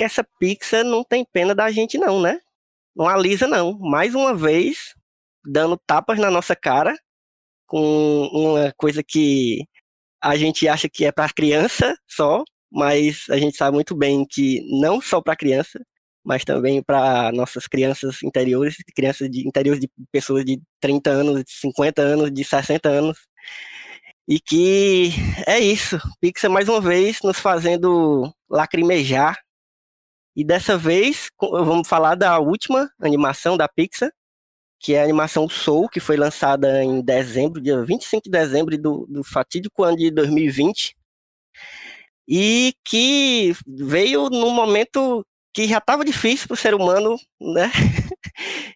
que essa Pixar não tem pena da gente, não, né? Não alisa, não. Mais uma vez, dando tapas na nossa cara com uma coisa que a gente acha que é para criança só, mas a gente sabe muito bem que não só para criança, mas também para nossas crianças interiores, crianças de interiores de pessoas de 30 anos, de 50 anos, de 60 anos. E que é isso, Pixar mais uma vez nos fazendo lacrimejar. E dessa vez vamos falar da última animação da Pixar, que é a animação Soul, que foi lançada em dezembro, dia 25 de dezembro do, do fatídico ano de 2020. E que veio num momento que já estava difícil para o ser humano, né?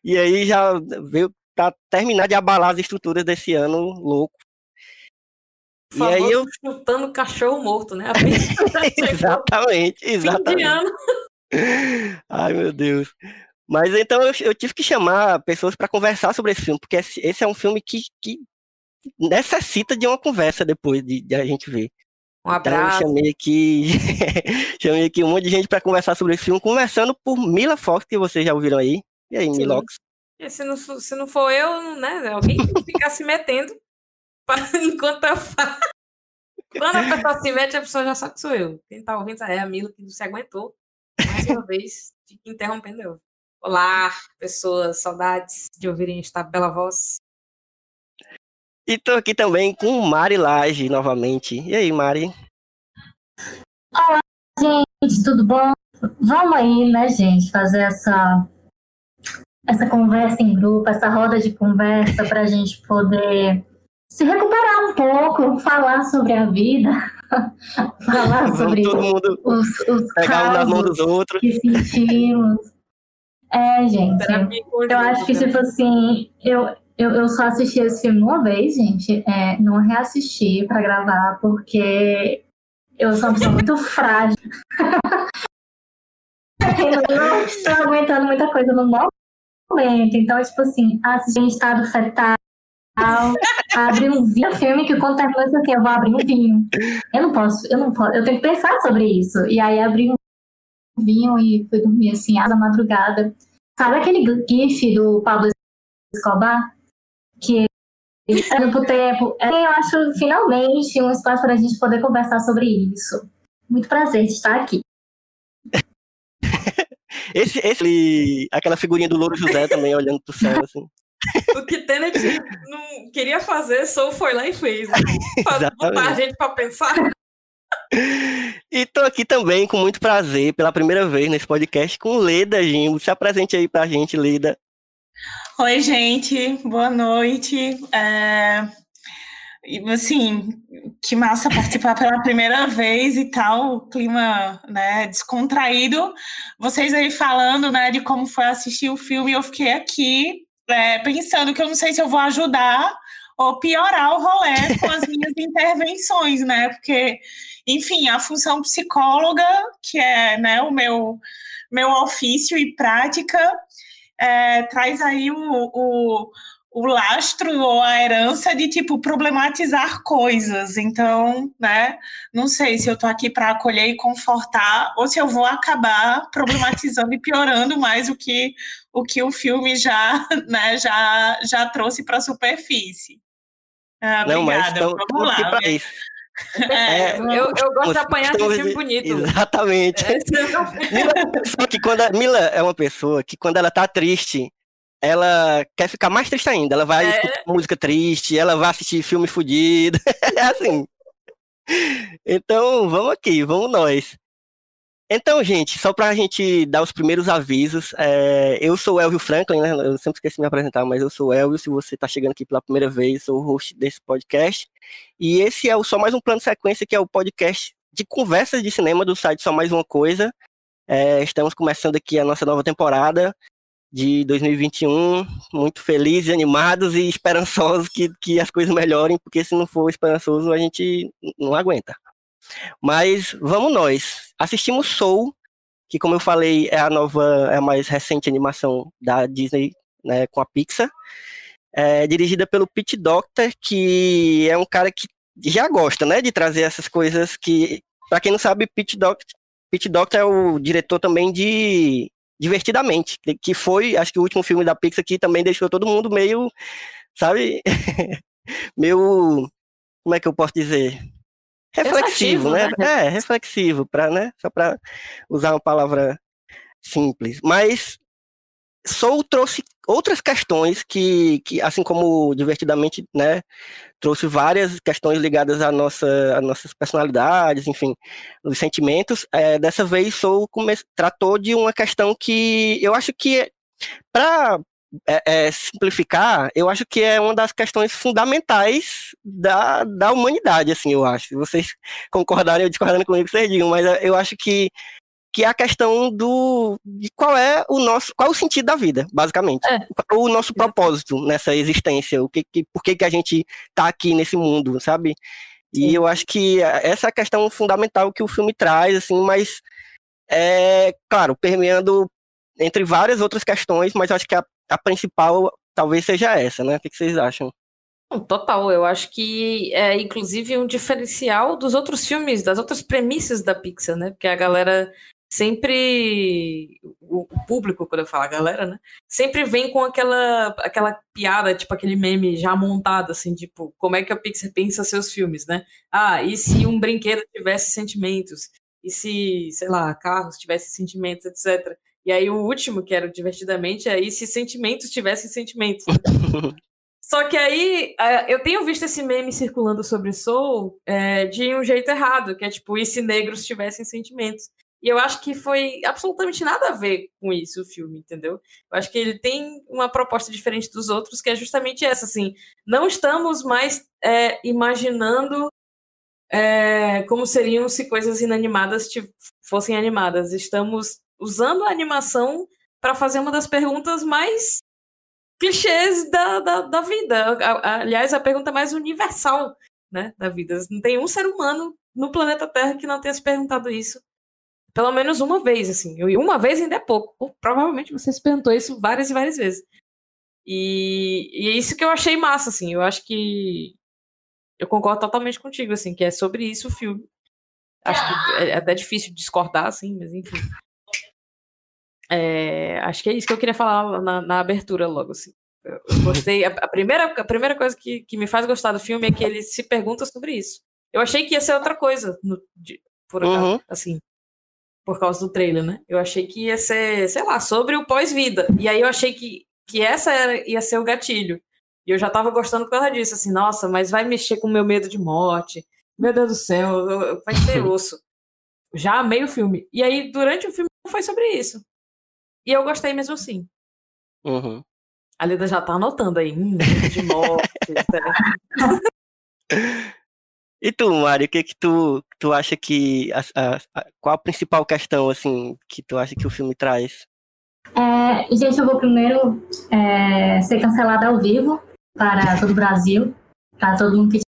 E aí já veio para terminar de abalar as estruturas desse ano louco. E aí eu- chutando cachorro morto, né? Exatamente, exatamente. Ai, meu Deus. Mas então eu, eu tive que chamar pessoas para conversar sobre esse filme, porque esse, esse é um filme que, que necessita de uma conversa depois de, de a gente ver. Um Então eu abraço. chamei aqui, chamei aqui um monte de gente para conversar sobre esse filme, começando por Mila Fox, que vocês já ouviram aí. E aí, Sim. Milox? E se não, for- se não for eu, né? Alguém ficar se metendo pra- enquanto eu falo. Quando a pessoa se mete, a pessoa já sabe que sou eu. Quem tá ouvindo é a Mila que não se aguentou. Mais uma vez, fica interrompendo eu. Olá, pessoas, saudades de ouvirem esta bela voz. E tô aqui também com Mari Laje novamente. E aí, Mari? Gente, tudo bom? Vamos aí, né, gente, fazer essa essa conversa em grupo, essa roda de conversa para a gente poder se recuperar um pouco, falar sobre a vida, falar sobre todo mundo os, os pegar um dos casos outros. que sentimos. É, gente. Eu acho que, né? tipo assim, eu, eu, eu só assisti esse filme uma vez, gente. É, não reassisti pra gravar, porque eu sou uma pessoa muito frágil. eu não estou aguentando muita coisa no momento. Então, tipo assim, assistir em estado fetal, abrir um vinho, filme que terminou isso assim, eu vou abrir um vinho. Eu não posso, eu não posso, eu tenho que pensar sobre isso. E aí abri um vinho e fui dormir assim, da madrugada. Sabe aquele gif do Pablo Escobar? Que ano pro tempo. É, Eu acho finalmente um espaço para a gente poder conversar sobre isso. Muito prazer de estar aqui. Esse, esse, aquela figurinha do Louro José também olhando pro céu, assim. O que Tenet não queria fazer, Soul foi lá e fez. Né? Pra botar a gente pra pensar. E tô aqui também com muito prazer, pela primeira vez nesse podcast, com Leda Jimbo. Se apresente aí pra gente, Leda. Oi, gente, boa noite. É, e, assim, que massa participar pela primeira vez e tal, clima né, descontraído. Vocês aí falando né, de como foi assistir o filme, eu fiquei aqui é, pensando que eu não sei se eu vou ajudar ou piorar o rolê com as minhas intervenções, né? Porque, enfim, a função psicóloga, que é né, o meu, meu ofício e prática, é, traz aí o, o, o lastro ou a herança de tipo problematizar coisas. Então, né, não sei se eu tô aqui para acolher e confortar ou se eu vou acabar problematizando e piorando mais o que o que o filme já, né, já já trouxe para a superfície. Ah, Não, mas obrigada. estamos Vamos lá. pra né? isso. É, Eu, eu gosto de apanhar de filme bonito. Exatamente. É Mila, é uma pessoa que quando a, Mila é uma pessoa que quando ela tá triste, ela quer ficar mais triste ainda. Ela vai É. escutar música triste, ela vai assistir filme fudido. é assim. Então, vamos aqui, vamos nós. Então, gente, só pra gente dar os primeiros avisos, é, eu sou o Elvio Franklin, né? Eu sempre esqueci de me apresentar, mas eu sou o Elvio. Se você tá chegando aqui pela primeira vez, sou o host desse podcast. E esse é o Só Mais Um Plano Sequência, que é o podcast de conversas de cinema do site Só Mais Uma Coisa. É, estamos começando aqui a nossa nova temporada de 2021, muito felizes, animados e esperançosos que, que as coisas melhorem, porque se não for esperançoso a gente não aguenta. Mas vamos nós. Assistimos Soul, que como eu falei é a nova, é a mais recente animação da Disney, né, com a Pixar. É dirigida pelo Pete Docter, que é um cara que já gosta, né, de trazer essas coisas que, para quem não sabe, Pete Docter, Pete Docter é o diretor também de Divertidamente, que foi, acho que o último filme da Pixar que também deixou todo mundo meio, sabe, meio, como é que eu posso dizer? Reflexivo, né? né? É, reflexivo, pra, né? Só para usar uma palavra simples. Mas Soul trouxe outras questões que, que assim como Divertidamente, né, trouxe várias questões ligadas à nossa, às nossas personalidades, enfim, os sentimentos. É, dessa vez, Soul tratou de uma questão que eu acho que, para simplificar, eu acho que é uma das questões fundamentais da, da humanidade, assim, eu acho. Se vocês concordarem ou discordarem comigo, vocês digam, mas eh, eu acho que que é a questão do de qual é o nosso qual é o sentido da vida basicamente É. qual é o nosso propósito nessa existência o que, que por que, que a gente tá aqui nesse mundo sabe e Sim. eu acho que essa é a questão fundamental que o filme traz assim mas é claro permeando entre várias outras questões mas eu acho que a, a principal talvez seja essa né o que, vocês acham Total, eu acho que é inclusive um diferencial dos outros filmes, das outras premissas da Pixar, né? Porque a galera sempre. O público, quando eu falo a galera, né? Sempre vem com aquela, aquela piada, tipo aquele meme já montado, assim, tipo, como é que a Pixar pensa seus filmes, né? Ah, e se um brinquedo tivesse sentimentos? E se, sei lá, carros tivessem sentimentos, etc. E aí o último, que era Divertidamente, é e se sentimentos tivessem sentimentos? Só que aí, é, eu tenho visto esse meme circulando sobre Soul é, de um jeito errado, que é tipo, e se negros tivessem sentimentos? E eu acho que foi absolutamente nada a ver com isso o filme, entendeu? Eu acho que ele tem uma proposta diferente dos outros, que é justamente essa, assim, não estamos mais é, imaginando é, como seriam se coisas inanimadas fossem animadas. Estamos usando a animação para fazer uma das perguntas mais clichês da, da, da vida. Aliás, a pergunta mais universal né, da vida. Não tem um ser humano no planeta Terra que não tenha se perguntado isso. Pelo menos uma vez, assim. E uma vez ainda é pouco. Ou Provavelmente você se perguntou isso várias e várias vezes. E, e é isso que eu achei massa, assim. Eu acho que. Eu concordo totalmente contigo, assim, que é sobre isso o filme. Acho que é até difícil discordar, assim, mas enfim. É, acho que é isso que eu queria falar na, na abertura logo, assim. Eu gostei. A, a primeira, a primeira coisa que, que me faz gostar do filme é que ele se pergunta sobre isso. Eu achei que ia ser outra coisa, no- de- por Uhum. assim, por causa do trailer, né? Eu achei que ia ser, sei lá, sobre o pós-vida. E aí eu achei que, que essa era, ia ser o gatilho. E eu já tava gostando por causa disso, assim, nossa, mas vai mexer com o meu medo de morte. Meu Deus do céu, eu- eu- vai ser osso. Já amei o filme. E aí, durante o filme, não foi sobre isso. E eu gostei mesmo assim. Uhum. A Leda já tá anotando aí. Hum, de morte. tá? E tu, Mário, o que que tu, tu acha que a, a- a- qual a principal questão assim que tu acha que o filme traz? É, gente, eu vou primeiro é, ser cancelada ao vivo para todo o Brasil, para todo mundo que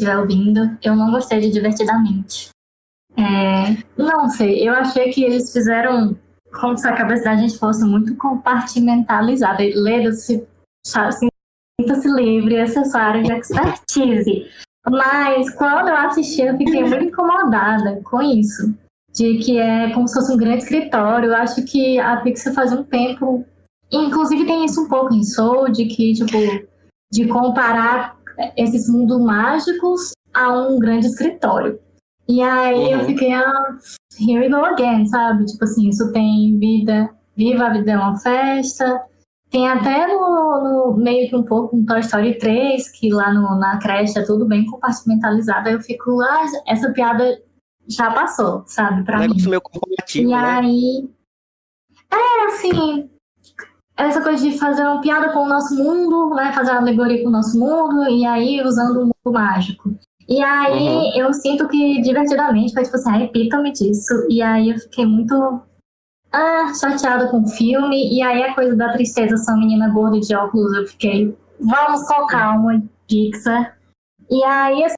estiver ouvindo. Eu não gostei de Divertidamente. É, não sei, eu achei que eles fizeram como se a cabeça da gente fosse muito compartimentalizada. Leda, se, se- sinta-se livre, essa é sua área de expertise. Mas quando eu assisti, eu fiquei muito incomodada com isso de que é como se fosse um grande escritório. Eu acho que a Pixar faz um tempo, inclusive tem isso um pouco em Soul, de que tipo de comparar esses mundos mágicos a um grande escritório. E aí eu Uhum. fiquei, ah, here we go again, sabe? Tipo assim, isso tem vida, viva a vida é uma festa, Tem até no, no meio que um pouco no Toy Story 3, que lá no, na creche é tudo bem compartimentalizado. Aí eu fico, ah, essa piada já passou, sabe, pra Um mim. meio corporativo, E né? aí. É, assim. Essa coisa de fazer uma piada com o nosso mundo, né? Fazer uma alegoria com o nosso mundo, e aí usando o mundo mágico. E aí Uhum. eu sinto que divertidamente foi tipo assim, a epítome disso. E aí eu fiquei muito ah, chateada com o filme. E aí a coisa da tristeza, essa menina gorda de óculos, eu fiquei, vamos com calma, Pixar. E aí, assim,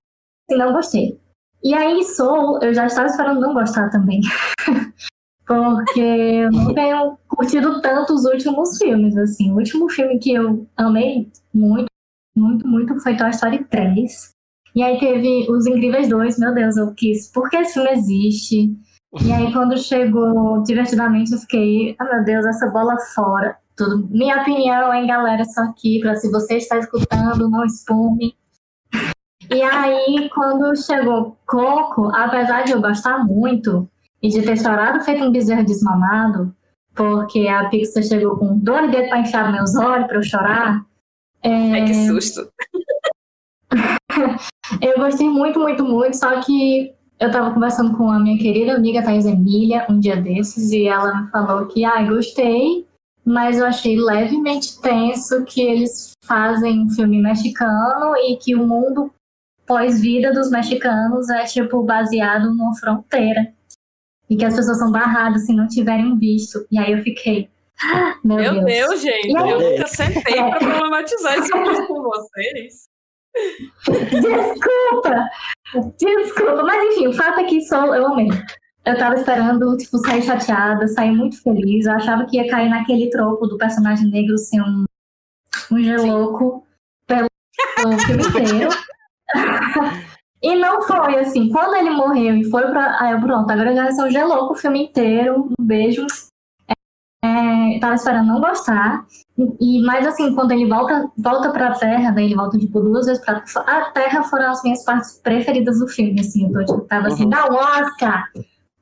não gostei. E aí, Soul, eu já estava esperando não gostar também. Porque eu não tenho curtido tanto os últimos filmes, assim. O último filme que eu amei muito, muito, muito foi Toy Story 3. E aí teve Os Incríveis 2, meu Deus, eu quis. Por que esse filme existe? E aí quando chegou Divertidamente, eu fiquei, ah meu Deus, essa bola fora. Tudo. Minha opinião, hein, galera, só aqui, pra se você está escutando, não espume. E aí, quando chegou Coco, apesar de eu gostar muito e de ter chorado feito um bezerro desmamado, porque a Pixar chegou com dois dedos para enfiar meus olhos para eu chorar, é, Ai, que susto. eu gostei muito, muito, muito, só que eu tava conversando com a minha querida amiga Thais Emília um dia desses e ela me falou que, ah, gostei, mas eu achei levemente tenso que eles fazem um filme mexicano e que o mundo pós-vida dos mexicanos é, tipo, baseado numa fronteira. E que as pessoas são barradas se não tiverem um visto. E aí eu fiquei, ah, meu, Meu Deus. Deus, gente. Eu nunca sentei pra problematizar isso com vocês. Desculpa! Desculpa, mas enfim, o fato é que só eu amei. Eu tava esperando, tipo, sair chateada, sair muito feliz. Eu achava que ia cair naquele tropo do personagem negro ser um, um gelouco pelo filme inteiro. e não foi assim. Quando ele morreu e foi pra. Ah, eu, pronto, agora já vai ser um gelouco o filme inteiro. Um beijo. É, tava esperando não gostar. E, mas assim, quando ele volta, volta pra Terra, daí ele volta tipo duas vezes pra A Terra foram as minhas partes preferidas do filme, assim. Eu tô, tipo, tava assim, Uhum. o Oscar!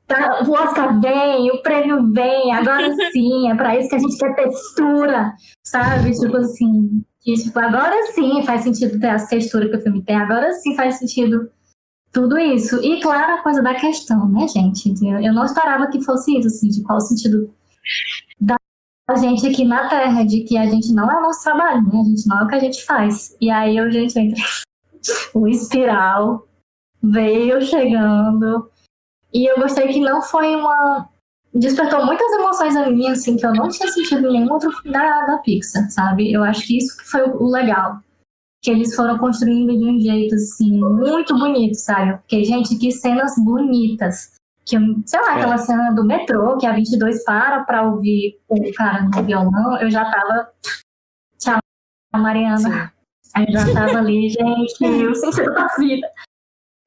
Tá, o Oscar vem, o prêmio vem, agora sim, é pra isso que a gente quer textura, sabe? Tipo assim, que, tipo, agora sim faz sentido ter as texturas que o filme tem, agora sim faz sentido tudo isso. E claro, a coisa da questão, né, gente? Eu, não esperava que fosse isso, assim, de qual sentido a gente aqui na Terra, de que a gente não é o nosso trabalho, né? A gente não é o que a gente faz. E aí eu, gente, entrei. o espiral veio chegando. E eu gostei que não foi uma. Despertou muitas emoções a mim, assim, que eu não tinha sentido em nenhum outro filme da, da Pixar, sabe? Eu acho que isso que foi o legal. Que eles foram construindo de um jeito, assim, muito bonito, sabe? Porque, gente, que cenas bonitas que, sei lá, É. aquela cena do metrô, que a 22 para pra ouvir o cara no violão, eu já tava. Tchau, Mariana. Aí já tava ali, gente, o sentido da vida.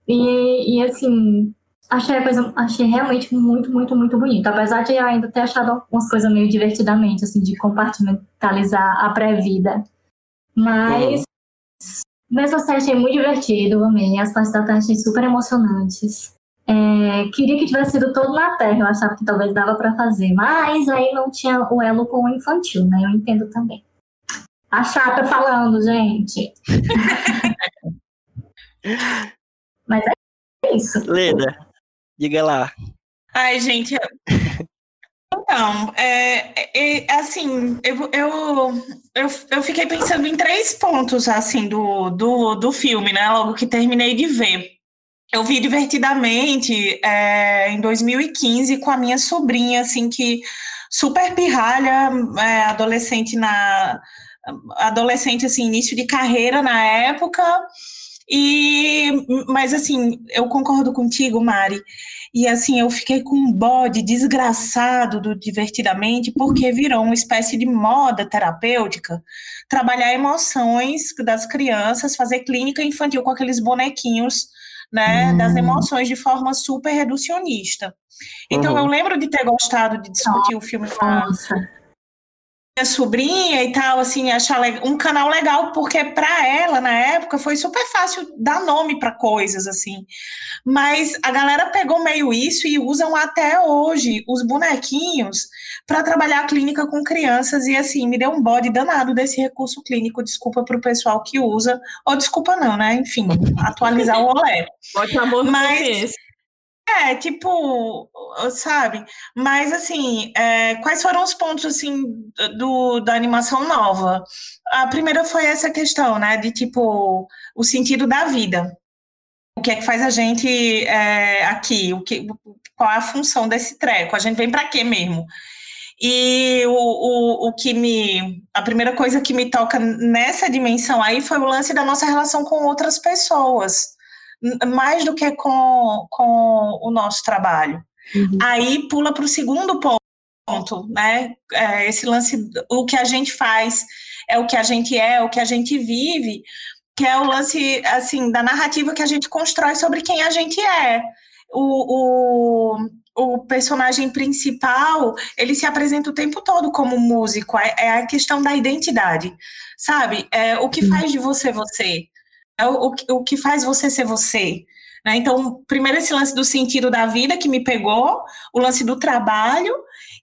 E, e assim, achei a coisa, achei realmente muito, muito, muito bonito. Apesar de eu ainda ter achado algumas coisas meio divertidamente, assim, de compartimentalizar a pré-vida. Mas, mesmo assim, achei muito divertido, amei. As partes da tarde achei super emocionantes. É, queria que tivesse sido todo na Terra, eu achava que talvez dava pra fazer, mas aí não tinha o elo com o infantil, né? Eu entendo também. A chata falando, gente. mas é isso. Leda, diga lá. Ai, gente. Então, é, é, assim, eu, eu, eu, eu fiquei pensando em três pontos, assim, do, do, do filme, né? Logo que terminei de ver. Eu vi divertidamente é, em 2015 com a minha sobrinha, assim, que super pirralha, é, adolescente na adolescente assim início de carreira na época. E mas assim eu concordo contigo Mari. E assim eu fiquei com um bode desgraçado do divertidamente porque virou uma espécie de moda terapêutica trabalhar emoções das crianças fazer clínica infantil com aqueles bonequinhos né, das emoções de forma super reducionista. Então Uhum. eu lembro de ter gostado de discutir o filme com. Minha sobrinha e tal, assim, achar um canal legal, porque para ela, na época, foi super fácil dar nome para coisas, assim. Mas a galera pegou meio isso e usam até hoje os bonequinhos para trabalhar a clínica com crianças, e assim, me deu um bode danado desse recurso clínico, desculpa para o pessoal que usa, ou desculpa não, né? Enfim, atualizar o olé. Pode amor Mas, é, tipo, sabe? Mas, assim, é, quais foram os pontos, assim, do, da animação nova? A primeira foi essa questão, né, de, tipo, o sentido da vida. O que é que faz a gente é, aqui? O que, qual é a função desse treco? A gente vem para quê mesmo? E o, o, o que me. A primeira coisa que me toca nessa dimensão aí foi o lance da nossa relação com outras pessoas mais do que com, com o nosso trabalho. Uhum. Aí pula para o segundo ponto, né? É, esse lance, o que a gente faz é o que a gente é, o que a gente vive, que é o lance assim da narrativa que a gente constrói sobre quem a gente é. O, o, o personagem principal ele se apresenta o tempo todo como músico, é, é a questão da identidade, sabe? É o que faz de você você é o, o que faz você ser você. Né? Então, primeiro esse lance do sentido da vida que me pegou, o lance do trabalho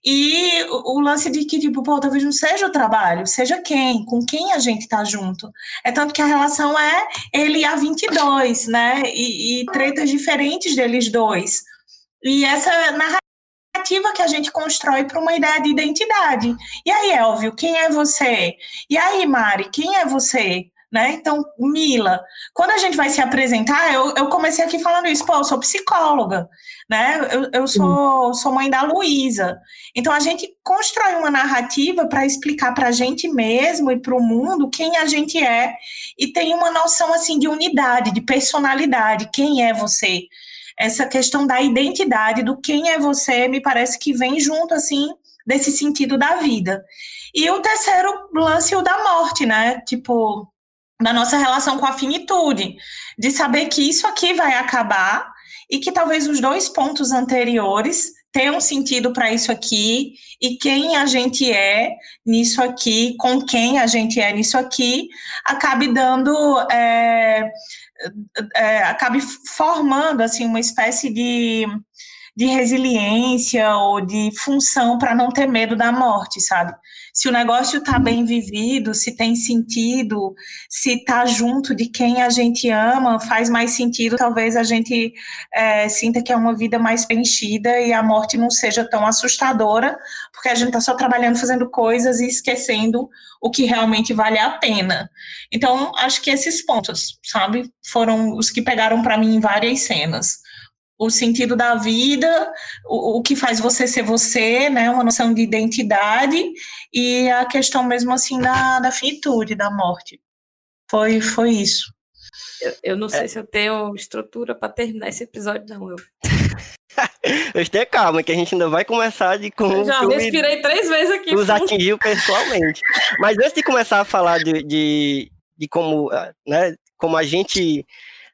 e o, o lance de que, tipo, pô, talvez não seja o trabalho, seja quem, com quem a gente tá junto. É tanto que a relação é ele a 22, né? E, e tretas diferentes deles dois. E essa narrativa que a gente constrói para uma ideia de identidade. E aí, Elvio, quem é você? E aí, Mari, quem é você? Né? Então, Mila, quando a gente vai se apresentar, eu, eu comecei aqui falando isso, pô, eu sou psicóloga, né? Eu, eu sou, sou mãe da Luísa. Então, a gente constrói uma narrativa para explicar para a gente mesmo e para o mundo quem a gente é e tem uma noção, assim, de unidade, de personalidade, quem é você. Essa questão da identidade, do quem é você, me parece que vem junto, assim, desse sentido da vida. E o terceiro lance, o da morte, né? Tipo, na nossa relação com a finitude, de saber que isso aqui vai acabar e que talvez os dois pontos anteriores tenham sentido para isso aqui e quem a gente é nisso aqui, com quem a gente é nisso aqui, acabe dando, é, é, acabe formando assim uma espécie de de resiliência ou de função para não ter medo da morte, sabe? Se o negócio está bem vivido, se tem sentido, se está junto de quem a gente ama, faz mais sentido. Talvez a gente é, sinta que é uma vida mais preenchida e a morte não seja tão assustadora, porque a gente está só trabalhando, fazendo coisas e esquecendo o que realmente vale a pena. Então, acho que esses pontos, sabe, foram os que pegaram para mim em várias cenas o sentido da vida, o, o, que faz você ser você, né, uma noção de identidade e a questão mesmo assim da, da finitude, da morte. Foi, foi isso. Eu, eu não sei é. se eu tenho estrutura para terminar esse episódio, não. Eu... eu tenho calma, que a gente ainda vai começar de como. Eu já respirei três vezes aqui. Nos atingiu pessoalmente. Mas antes de começar a falar de, de, de como, né, como a gente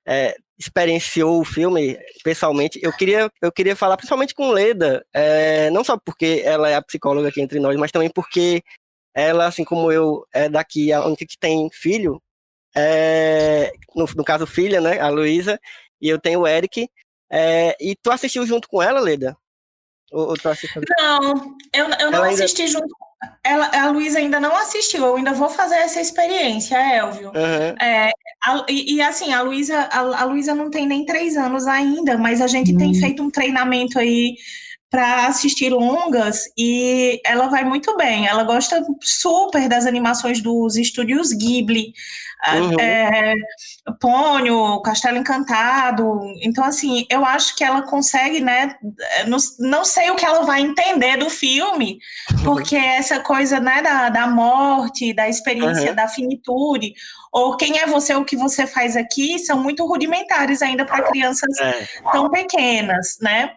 é, experienciou o filme pessoalmente, eu queria, eu queria falar principalmente com Leda, é, não só porque ela é a psicóloga aqui entre nós, mas também porque ela, assim como eu, é daqui a única que tem filho, é, no, no caso filha, né, a Luísa, e eu tenho o Eric, é, e tu assistiu junto com ela, Leda? Ou, ou tu assistiu? Não, eu, eu não assisti junto ela, a Luísa ainda não assistiu, eu ainda vou fazer essa experiência, Elvio. Uhum. É, a, e, e, assim, a Luísa a, a Luísa não tem nem três anos ainda, mas a gente uhum. tem feito um treinamento aí para assistir longas e ela vai muito bem. Ela gosta super das animações dos estúdios Ghibli, uhum. é, Pônio, Castelo Encantado. Então, assim, eu acho que ela consegue, né? Não, não sei o que ela vai entender do filme, uhum. porque essa coisa, né, da, da morte, da experiência uhum. da finitude, ou quem é você, o que você faz aqui, são muito rudimentares ainda para crianças é. tão pequenas, né?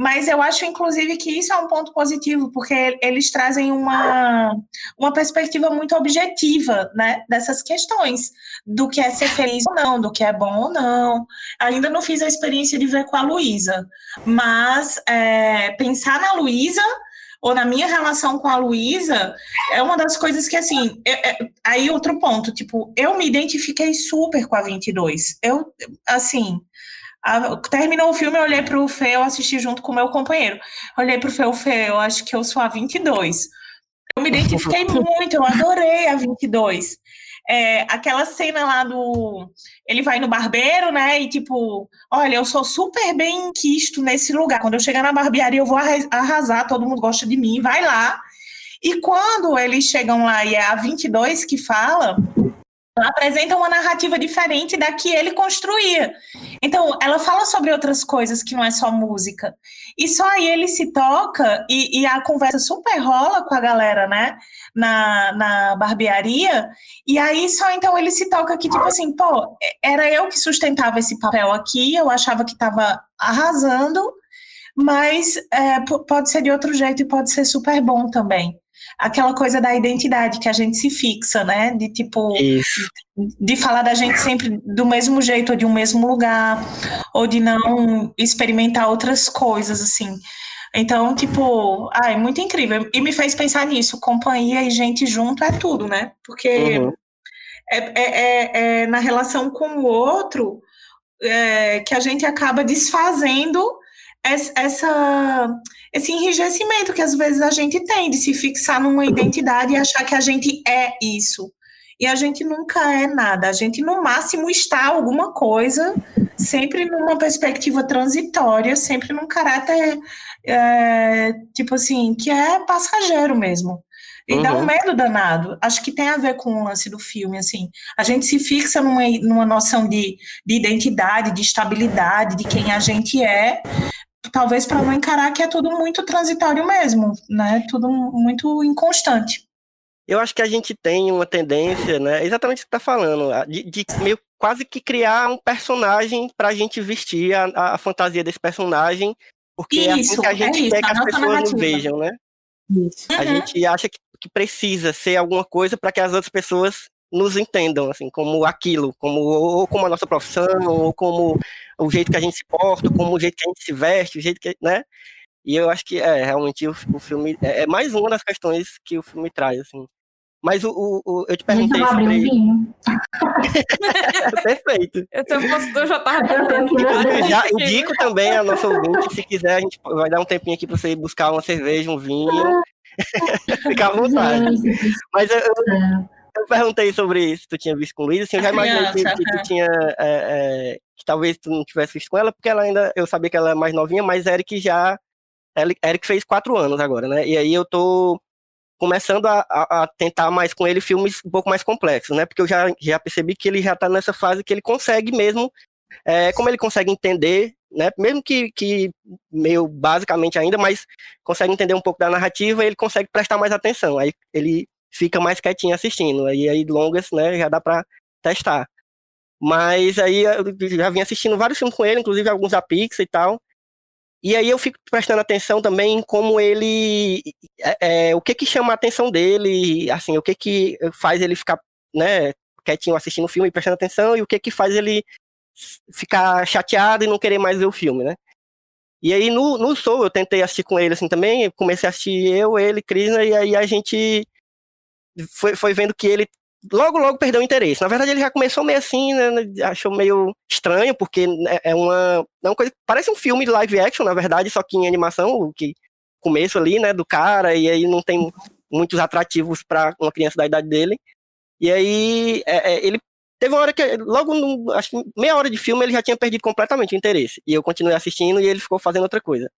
Mas eu acho, inclusive, que isso é um ponto positivo, porque eles trazem uma, uma perspectiva muito objetiva, né, dessas questões, do que é ser feliz ou não, do que é bom ou não. Ainda não fiz a experiência de ver com a Luísa, mas é, pensar na Luísa ou na minha relação com a Luísa, é uma das coisas que, assim, é, é, aí outro ponto, tipo, eu me identifiquei super com a 22. Eu, assim, a, terminou o filme, eu olhei pro Fê, eu assisti junto com o meu companheiro. Olhei pro Fê, o Fê, eu acho que eu sou a 22. Eu me identifiquei muito, eu adorei a 22 é, aquela cena lá do. Ele vai no barbeiro, né? E tipo, olha, eu sou super bem quisto nesse lugar. Quando eu chegar na barbearia, eu vou arrasar, todo mundo gosta de mim, vai lá. E quando eles chegam lá e é a 22 que fala, ela apresenta uma narrativa diferente da que ele construía. Então, ela fala sobre outras coisas que não é só música. E só aí ele se toca e, e a conversa super rola com a galera, né? Na, na barbearia. E aí só então ele se toca que, tipo assim, pô, era eu que sustentava esse papel aqui, eu achava que estava arrasando, mas é, pode ser de outro jeito e pode ser super bom também aquela coisa da identidade que a gente se fixa, né? De tipo, Isso. de falar da gente sempre do mesmo jeito, ou de um mesmo lugar, ou de não experimentar outras coisas, assim. Então, tipo, ai, muito incrível. E me fez pensar nisso, companhia e gente junto é tudo, né? Porque uhum. é, é, é, é, na relação com o outro é, que a gente acaba desfazendo essa, esse enrijecimento que às vezes a gente tem de se fixar numa identidade e achar que a gente é isso. E a gente nunca é nada. A gente, no máximo, está alguma coisa, sempre numa perspectiva transitória, sempre num caráter, é, tipo assim, que é passageiro mesmo. E uhum. dá um uhum. medo danado. Acho que tem a ver com o lance do filme, assim. A gente se fixa numa, numa noção de, de identidade, de estabilidade, de quem a gente é, talvez para não encarar que é tudo muito transitório mesmo, né? Tudo muito inconstante. Eu acho que a gente tem uma tendência, né? Exatamente o que você está falando, de, de, meio quase que criar um personagem para a gente vestir a, a, fantasia desse personagem, porque isso, é assim que a gente é quer que as pessoas narrativa. nos vejam, né? Isso. A uhum. gente acha que, que precisa ser alguma coisa para que as outras pessoas nos entendam, assim, como aquilo, como ou como a nossa profissão, ou como o jeito que a gente se porta, como o jeito que a gente se veste, o jeito que, né? E eu acho que é realmente o, o filme é, é, mais uma das questões que o filme traz, assim. Mas o, o, o eu te perguntei sobre. Um vinho. Perfeito. Eu tô eu já tava perdendo. já indico também a nossa ouvinte, se quiser, a gente vai dar um tempinho aqui para você ir buscar uma cerveja, um vinho. Fica à vontade. Mas eu, eu eu perguntei sobre isso, tu tinha visto com Luísa, assim, eu já imaginei que, que, tu tinha. É, é, que talvez tu não tivesse visto com ela, porque ela ainda. Eu sabia que ela é mais novinha, mas Eric já. Eric fez quatro anos agora, né? E aí eu tô começando a, a, a, tentar mais com ele filmes um pouco mais complexos, né? Porque eu já, já percebi que ele já tá nessa fase que ele consegue mesmo. É, como ele consegue entender, né? Mesmo que, que meio basicamente ainda, mas consegue entender um pouco da narrativa, ele consegue prestar mais atenção. Aí ele fica mais quietinho assistindo. Aí, aí longas, né, já dá para testar. Mas aí eu já vim assistindo vários filmes com ele, inclusive alguns da Pixar e tal. E aí eu fico prestando atenção também em como ele, é, é, o que que chama a atenção dele, assim, o que que faz ele ficar, né, quietinho assistindo o filme e prestando atenção, e o que que faz ele ficar chateado e não querer mais ver o filme, né? E aí no, no Soul eu tentei assistir com ele assim também, comecei a assistir eu, ele, Krishna, e aí a gente foi, foi vendo que ele logo, logo perdeu o interesse. Na verdade, ele já começou meio assim, né, né achou meio estranho, porque é, é uma, é uma coisa, parece um filme de live action, na verdade, só que em animação, o que começo ali, né, do cara, e aí não tem muitos atrativos para uma criança da idade dele. E aí é, é, ele teve uma hora que, logo, acho que meia hora de filme, ele já tinha perdido completamente o interesse. E eu continuei assistindo e ele ficou fazendo outra coisa.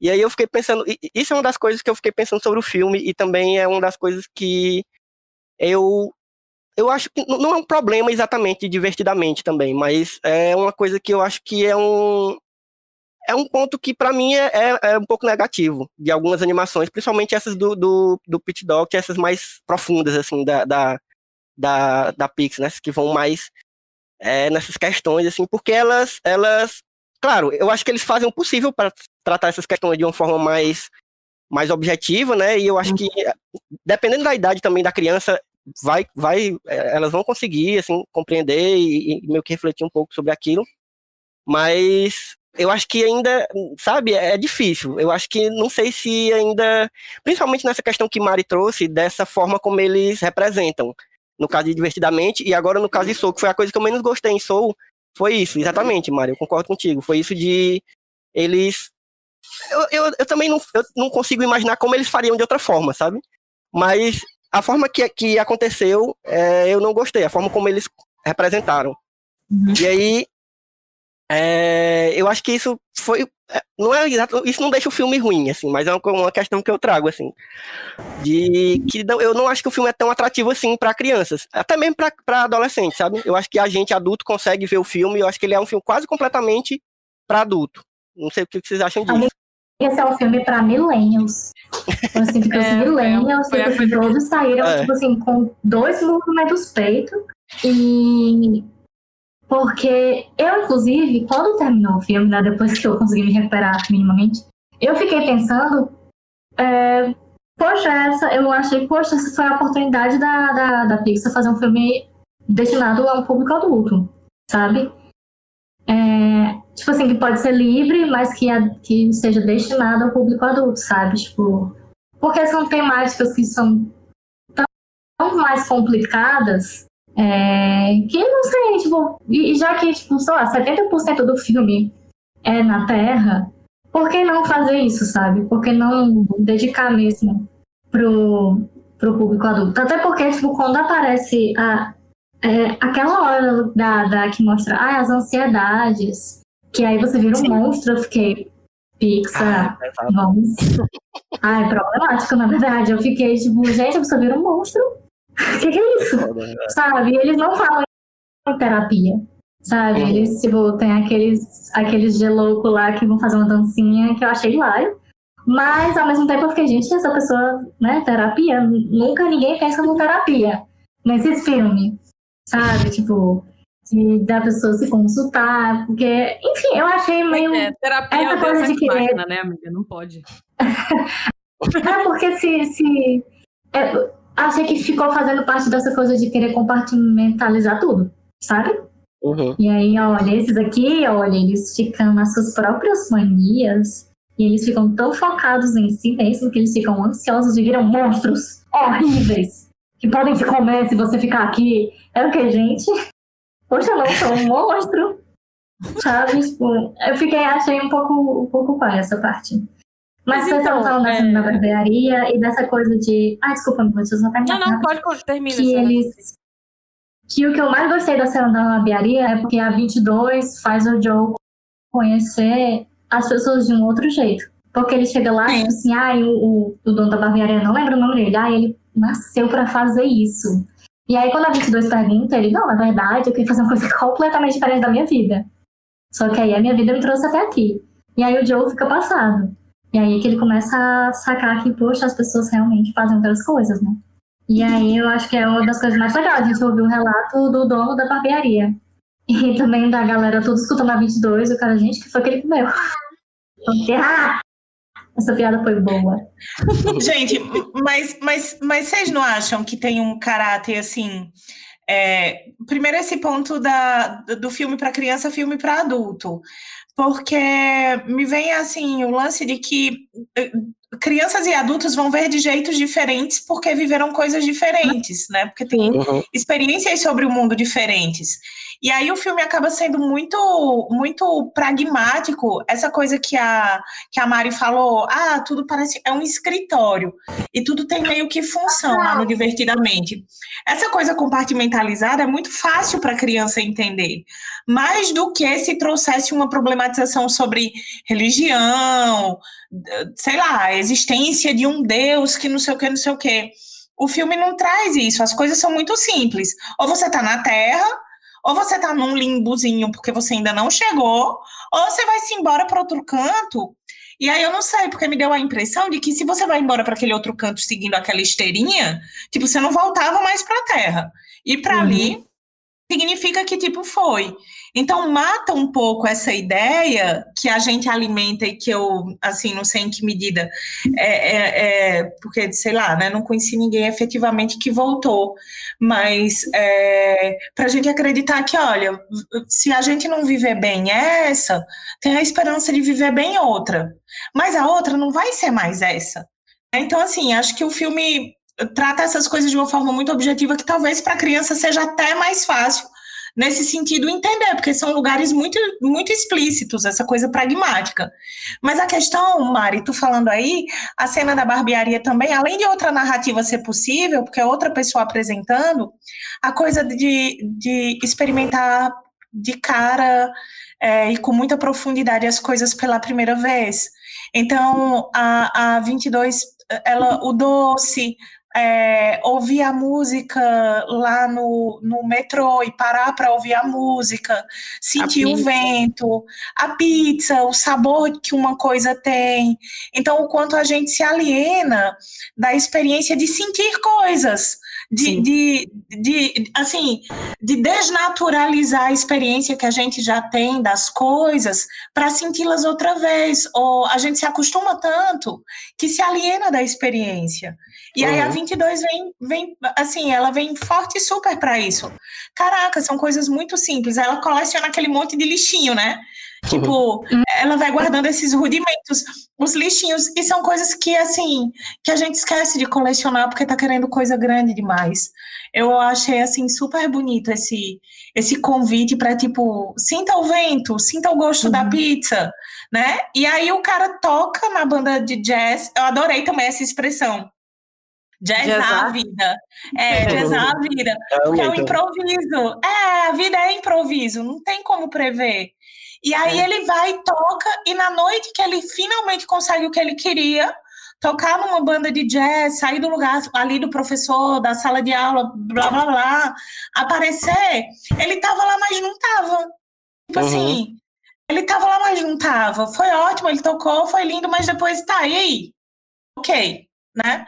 E aí eu fiquei pensando, isso é uma das coisas que eu fiquei pensando sobre o filme e também é uma das coisas que eu eu acho que não é um problema exatamente divertidamente também, mas é uma coisa que eu acho que é um é um ponto que para mim é, é, é, um pouco negativo de algumas animações, principalmente essas do, do, do Pit Dog, essas mais profundas assim da da, da, da Pixar, né, que vão mais é, nessas questões assim, porque elas elas claro, eu acho que eles fazem o possível para tratar essas questões de uma forma mais, mais objetiva, né? E eu acho que, dependendo da idade também da criança, vai, vai, é, elas vão conseguir, assim, compreender e, e meio que refletir um pouco sobre aquilo. Mas eu acho que ainda, sabe, é difícil. Eu acho que não sei se ainda, principalmente nessa questão que Mari trouxe, dessa forma como eles representam. No caso de Divertidamente, e agora no caso de Soul, que foi a coisa que eu menos gostei em Soul, foi isso, exatamente, Mari, eu concordo contigo. Foi isso de eles. Eu, eu, eu também não, eu não consigo imaginar como eles fariam de outra forma, sabe? Mas a forma que, que aconteceu, é, eu não gostei, a forma como eles representaram. Uhum. E aí, é, eu acho que isso foi. é, Não é exato, isso não deixa o filme ruim, assim, mas é uma, questão que eu trago, assim. De que não- eu não acho que o filme é tão atrativo assim para crianças, até mesmo para adolescentes, sabe? Eu acho que a gente adulto consegue ver o filme, eu acho que ele é um filme quase completamente para adulto. Não sei o que vocês acham disso. Esse é um filme pra millennials. Sinto que os É, millennials, foi a tipo, coisa que- todos saíram, É. tipo assim, com dois movimentos dos peitos. E. Porque eu, inclusive, quando terminou o filme, né, depois que eu consegui me recuperar minimamente, eu fiquei pensando. é, poxa, essa, eu achei, poxa, essa foi a oportunidade da, da, da Pixar fazer um filme destinado a um público adulto, sabe? É, tipo assim, que pode ser livre, mas que, a- que seja destinado ao público adulto, sabe? Tipo, porque são temáticas que são tão mais complicadas é, que não sei, tipo, e já que, tipo, sei lá, 70% do filme é na Terra, por que não fazer isso, sabe? Por que não dedicar mesmo pro, pro público adulto? Até porque, tipo, quando aparece a, é, aquela hora da, da que mostra ah, as ansiedades, que aí você vira um monstro, eu fiquei, Pixar, vamos. Ah, é problemático, na verdade. Eu fiquei tipo, gente, a pessoa vira um monstro. O que, que é isso? Sabe? E eles não falam em terapia. Sabe? Uhum. Eles, tipo, tem aqueles, aqueles de louco lá que vão fazer uma dancinha que eu achei hilário. Mas, ao mesmo tempo, eu fiquei, gente, essa pessoa, né, terapia, nunca ninguém pensa no terapia nesses filmes, sabe? Tipo, de, da pessoa se consultar, porque, enfim, eu achei meio. É, terapia essa é coisa de querer- Machina, né, amiga? Não pode. É porque se. se é, achei que ficou fazendo parte dessa coisa de querer compartimentalizar tudo, sabe? Uhum. E aí, olha, esses aqui, olha, eles ficam nas suas próprias manias e eles ficam tão focados em si mesmo que eles ficam ansiosos e viram monstros horríveis que podem te comer se você ficar aqui. É o que, gente? Poxa, eu não sou um monstro. Sabe? Tipo, eu fiquei, achei um pouco, um pouco com essa parte. Mas, Mas estavam então, falando dessa é- da barbearia e dessa coisa de. Ah, desculpa, não vou te só terminar. Não, não, pode pode, termina. que eles. Que o que eu mais gostei da cena da barbearia é porque a 22 faz o Joe conhecer as pessoas de um outro jeito. Porque ele chega lá, Sim. tipo assim, ah, o, o, o dono da barbearia, não lembro o nome dele, ah, ele nasceu pra fazer isso. E aí, quando a 22 pergunta, ele, não, na verdade, eu queria fazer uma coisa completamente diferente da minha vida. Só que aí a minha vida me trouxe até aqui. E aí o Joe fica passado. E aí que ele começa a sacar que, poxa, as pessoas realmente fazem outras coisas, né? E aí eu acho que é uma das coisas mais legais, a gente ouviu o relato do dono da barbearia. E também da galera toda escutando a 22, o cara, gente, que foi que ele comeu? Porque, ah, essa piada foi boa. Gente, mas, mas, mas vocês não acham que tem um caráter assim? é, primeiro, esse ponto da, do filme para criança, filme para adulto. Porque me vem assim o lance de que eh, crianças e adultos vão ver de jeitos diferentes porque viveram coisas diferentes, né? Porque tem Uhum. experiências sobre o mundo diferentes. E aí o filme acaba sendo muito muito pragmático, essa coisa que a que a Mari falou, ah, tudo parece é um escritório e tudo tem meio que função lá no divertidamente. Essa coisa compartimentalizada é muito fácil para a criança entender, mais do que se trouxesse uma problematização sobre religião, sei lá, a existência de um Deus que não sei o que, não sei o que. O filme não traz isso, as coisas são muito simples. Ou você está na Terra, ou você está num limbozinho porque você ainda não chegou, ou você vai se embora para outro canto. E aí eu não sei, porque me deu a impressão de que se você vai embora para aquele outro canto seguindo aquela esteirinha, tipo, você não voltava mais para a Terra. E para Uhum. ali significa que tipo foi. Então mata um pouco essa ideia que a gente alimenta e que eu, assim, não sei em que medida, é, é, é porque, sei lá, né, não conheci ninguém efetivamente que voltou, mas é, para a gente acreditar que, olha, se a gente não viver bem essa, tem a esperança de viver bem outra, mas a outra não vai ser mais essa. Então, assim, acho que o filme trata essas coisas de uma forma muito objetiva que talvez para a criança seja até mais fácil nesse sentido entender, porque são lugares muito muito explícitos, essa coisa pragmática. Mas a questão, Mari, tu falando aí, a cena da barbearia também, além de outra narrativa ser possível, porque é outra pessoa apresentando, a coisa de, de experimentar de cara é, e com muita profundidade as coisas pela primeira vez. Então, a, a 22, ela, o doce, é, ouvir a música lá no, no metrô e parar para ouvir a música, sentir a o vento, a pizza, o sabor que uma coisa tem. Então, o quanto a gente se aliena da experiência de sentir coisas. De, de, de, assim, de desnaturalizar a experiência que a gente já tem das coisas para senti-las outra vez. Ou a gente se acostuma tanto que se aliena da experiência. E uhum. aí a 22 vem, vem, assim, ela vem forte e super para isso. Caraca, são coisas muito simples. Ela coleciona aquele monte de lixinho, né? Tipo, uhum. ela vai guardando esses rudimentos, os lixinhos, e são coisas que, assim, que a gente esquece de colecionar porque tá querendo coisa grande demais. Eu achei, assim, super bonito esse, esse convite para tipo, sinta o vento, sinta o gosto uhum. da pizza, né? E aí o cara toca na banda de jazz, eu adorei também essa expressão Jazzar a vida. É, jazzar a vida. Porque é um improviso. É, a vida é improviso, não tem como prever. E aí é. ele vai e toca, e na noite que ele finalmente consegue o que ele queria, tocar numa banda de jazz, sair do lugar ali do professor, da sala de aula, blá blá blá, aparecer, ele tava lá, mas não tava. Tipo uhum. assim, ele tava lá, mas não tava. Foi ótimo, ele tocou, foi lindo, mas depois tá, e aí? Ok, né?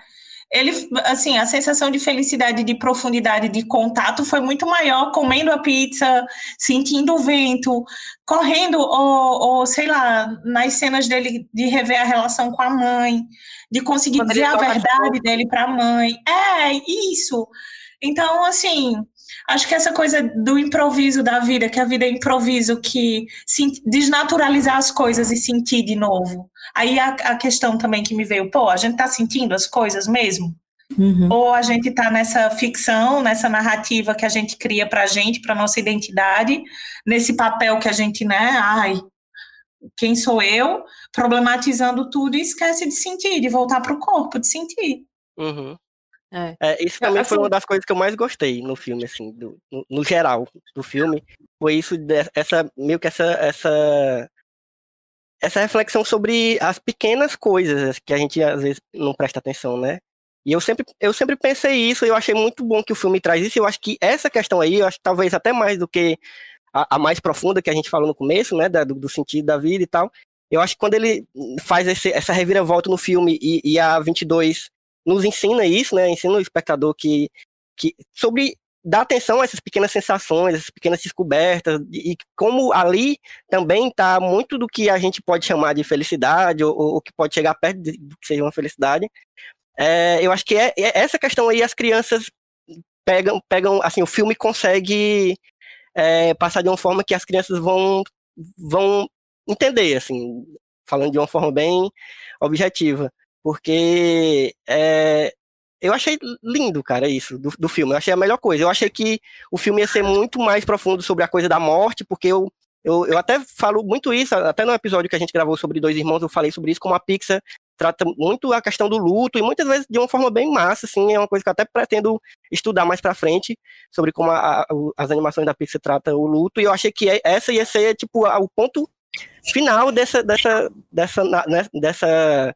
Ele, assim, a sensação de felicidade, de profundidade, de contato foi muito maior comendo a pizza, sentindo o vento, correndo, ou, ou sei lá, nas cenas dele de rever a relação com a mãe, de conseguir Quando dizer a verdade dele para a mãe. É, isso. Então, assim, acho que essa coisa do improviso da vida, que a vida é improviso, que desnaturalizar as coisas e sentir de novo. Aí a, a questão também que me veio, pô, a gente tá sentindo as coisas mesmo? Uhum. Ou a gente tá nessa ficção, nessa narrativa que a gente cria pra gente, pra nossa identidade, nesse papel que a gente, né, ai, quem sou eu, problematizando tudo e esquece de sentir, de voltar pro corpo, de sentir. Uhum. É. É, isso também assim, foi uma das coisas que eu mais gostei no filme, assim, do, no, no, geral do filme. Foi isso, essa, meio que essa, essa, essa reflexão sobre as pequenas coisas que a gente às vezes não presta atenção, né? E eu sempre, eu sempre pensei isso, e eu achei muito bom que o filme traz isso. Eu acho que essa questão aí, eu acho que talvez até mais do que a, a mais profunda que a gente falou no começo, né, da, do, do, sentido da vida e tal. Eu acho que quando ele faz esse, essa reviravolta no filme e, e a 22 nos ensina isso, né? Ensina o espectador que, que sobre dar atenção a essas pequenas sensações, essas pequenas descobertas, e como ali também está muito do que a gente pode chamar de felicidade, ou, ou que pode chegar perto de, que seja uma felicidade. É, eu acho que é, é, essa questão aí as crianças pegam, pegam assim, o filme consegue é, passar de uma forma que as crianças vão, vão entender, assim, falando de uma forma bem objetiva porque é, eu achei lindo, cara, isso, do, do filme. Eu achei a melhor coisa. Eu achei que o filme ia ser muito mais profundo sobre a coisa da morte, porque eu, eu, eu até falo muito isso, até no episódio que a gente gravou sobre Dois Irmãos, eu falei sobre isso, como a Pixar trata muito a questão do luto, e muitas vezes de uma forma bem massa, assim, é uma coisa que eu até pretendo estudar mais pra frente, sobre como a, a, as animações da Pixar tratam o luto, e eu achei que essa ia ser, tipo, o ponto final dessa, dessa, dessa, né, dessa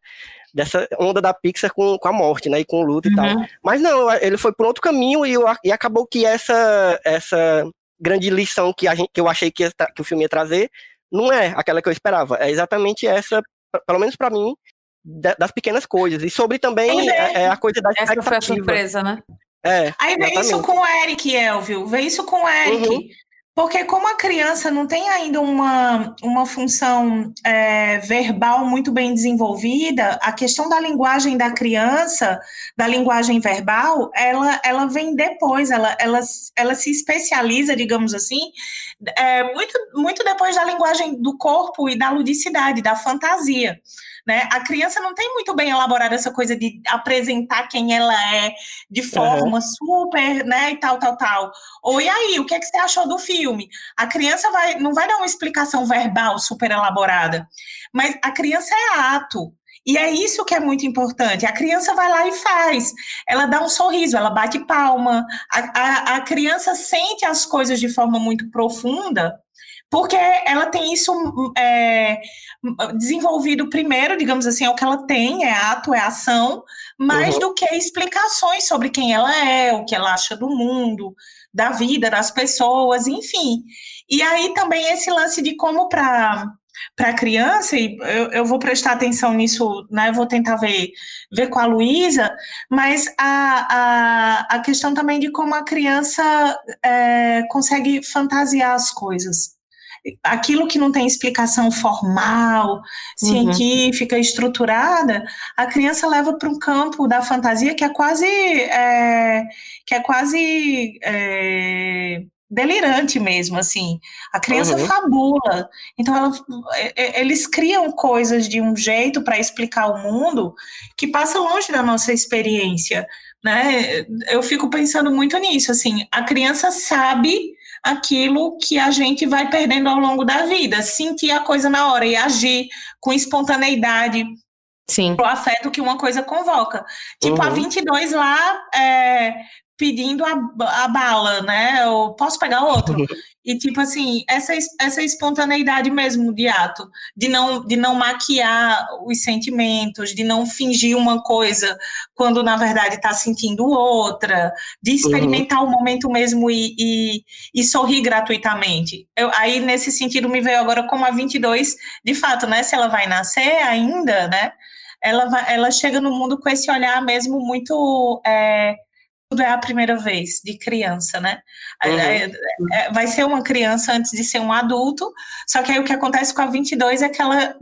dessa onda da Pixar com, com a morte, né? E com o luto uhum. e tal. Uhum. Mas não, ele foi por outro caminho e, eu, e acabou que essa, essa grande lição que, a gente, que eu achei que, ia, que o filme ia trazer não é aquela que eu esperava. É exatamente essa, pelo menos para mim, das pequenas coisas. E sobre também é, é, a coisa da Essa foi a surpresa, né? É, Aí vem isso exatamente. com o Eric, Elvio, vem isso com o Eric. Uhum. Porque como a criança não tem ainda uma, uma função é, verbal muito bem desenvolvida, a questão da linguagem da criança, da linguagem verbal, ela, ela vem depois, ela, ela, ela se especializa, digamos assim, é, muito, muito depois da linguagem do corpo e da ludicidade, da fantasia. Né? A criança não tem muito bem elaborada essa coisa de apresentar quem ela é de forma super, né, e tal, tal, tal. Ou e aí, o que, é que você achou do filme? A criança vai, não vai dar uma explicação verbal super elaborada, mas a criança é ato. E é isso que é muito importante. A criança vai lá e faz. Ela dá um sorriso, ela bate palma. A, a, a criança sente as coisas de forma muito profunda, porque ela tem isso é, desenvolvido primeiro, digamos assim, é o que ela tem, é ato, é ação, mais Uhum. do que explicações sobre quem ela é, o que ela acha do mundo, da vida, das pessoas, enfim. E aí também esse lance de como para para a criança, e eu, eu vou prestar atenção nisso, né? Eu vou tentar ver, ver com a Luísa, mas a, a, a questão também de como a criança é, consegue fantasiar as coisas. Aquilo que não tem explicação formal, científica, estruturada, a criança leva para um campo da fantasia que é quase é, que é quase é, delirante mesmo, assim. A criança Uhum. fabula. Então, ela, é, é, eles criam coisas de um jeito para explicar o mundo que passa longe da nossa experiência, né? Eu fico pensando muito nisso, assim. A criança sabe aquilo que a gente vai perdendo ao longo da vida, sentir a coisa na hora e agir com espontaneidade, Sim. o afeto que uma coisa convoca. Tipo, a Uhum. 22 lá é, pedindo a, a bala, né? Eu posso pegar outro? E, tipo assim, essa, es- essa espontaneidade mesmo de ato, de não, de não maquiar os sentimentos, de não fingir uma coisa quando, na verdade, está sentindo outra, de experimentar o momento mesmo e, e, e sorrir gratuitamente. Eu, aí, nesse sentido, me veio agora como a 22, de fato, né? Se ela vai nascer ainda, né? ela, vai, ela chega no mundo com esse olhar mesmo muito. É, tudo é a primeira vez, de criança, né? Uhum. É, é, vai ser uma criança antes de ser um adulto, só que aí o que acontece com a 22 é que ela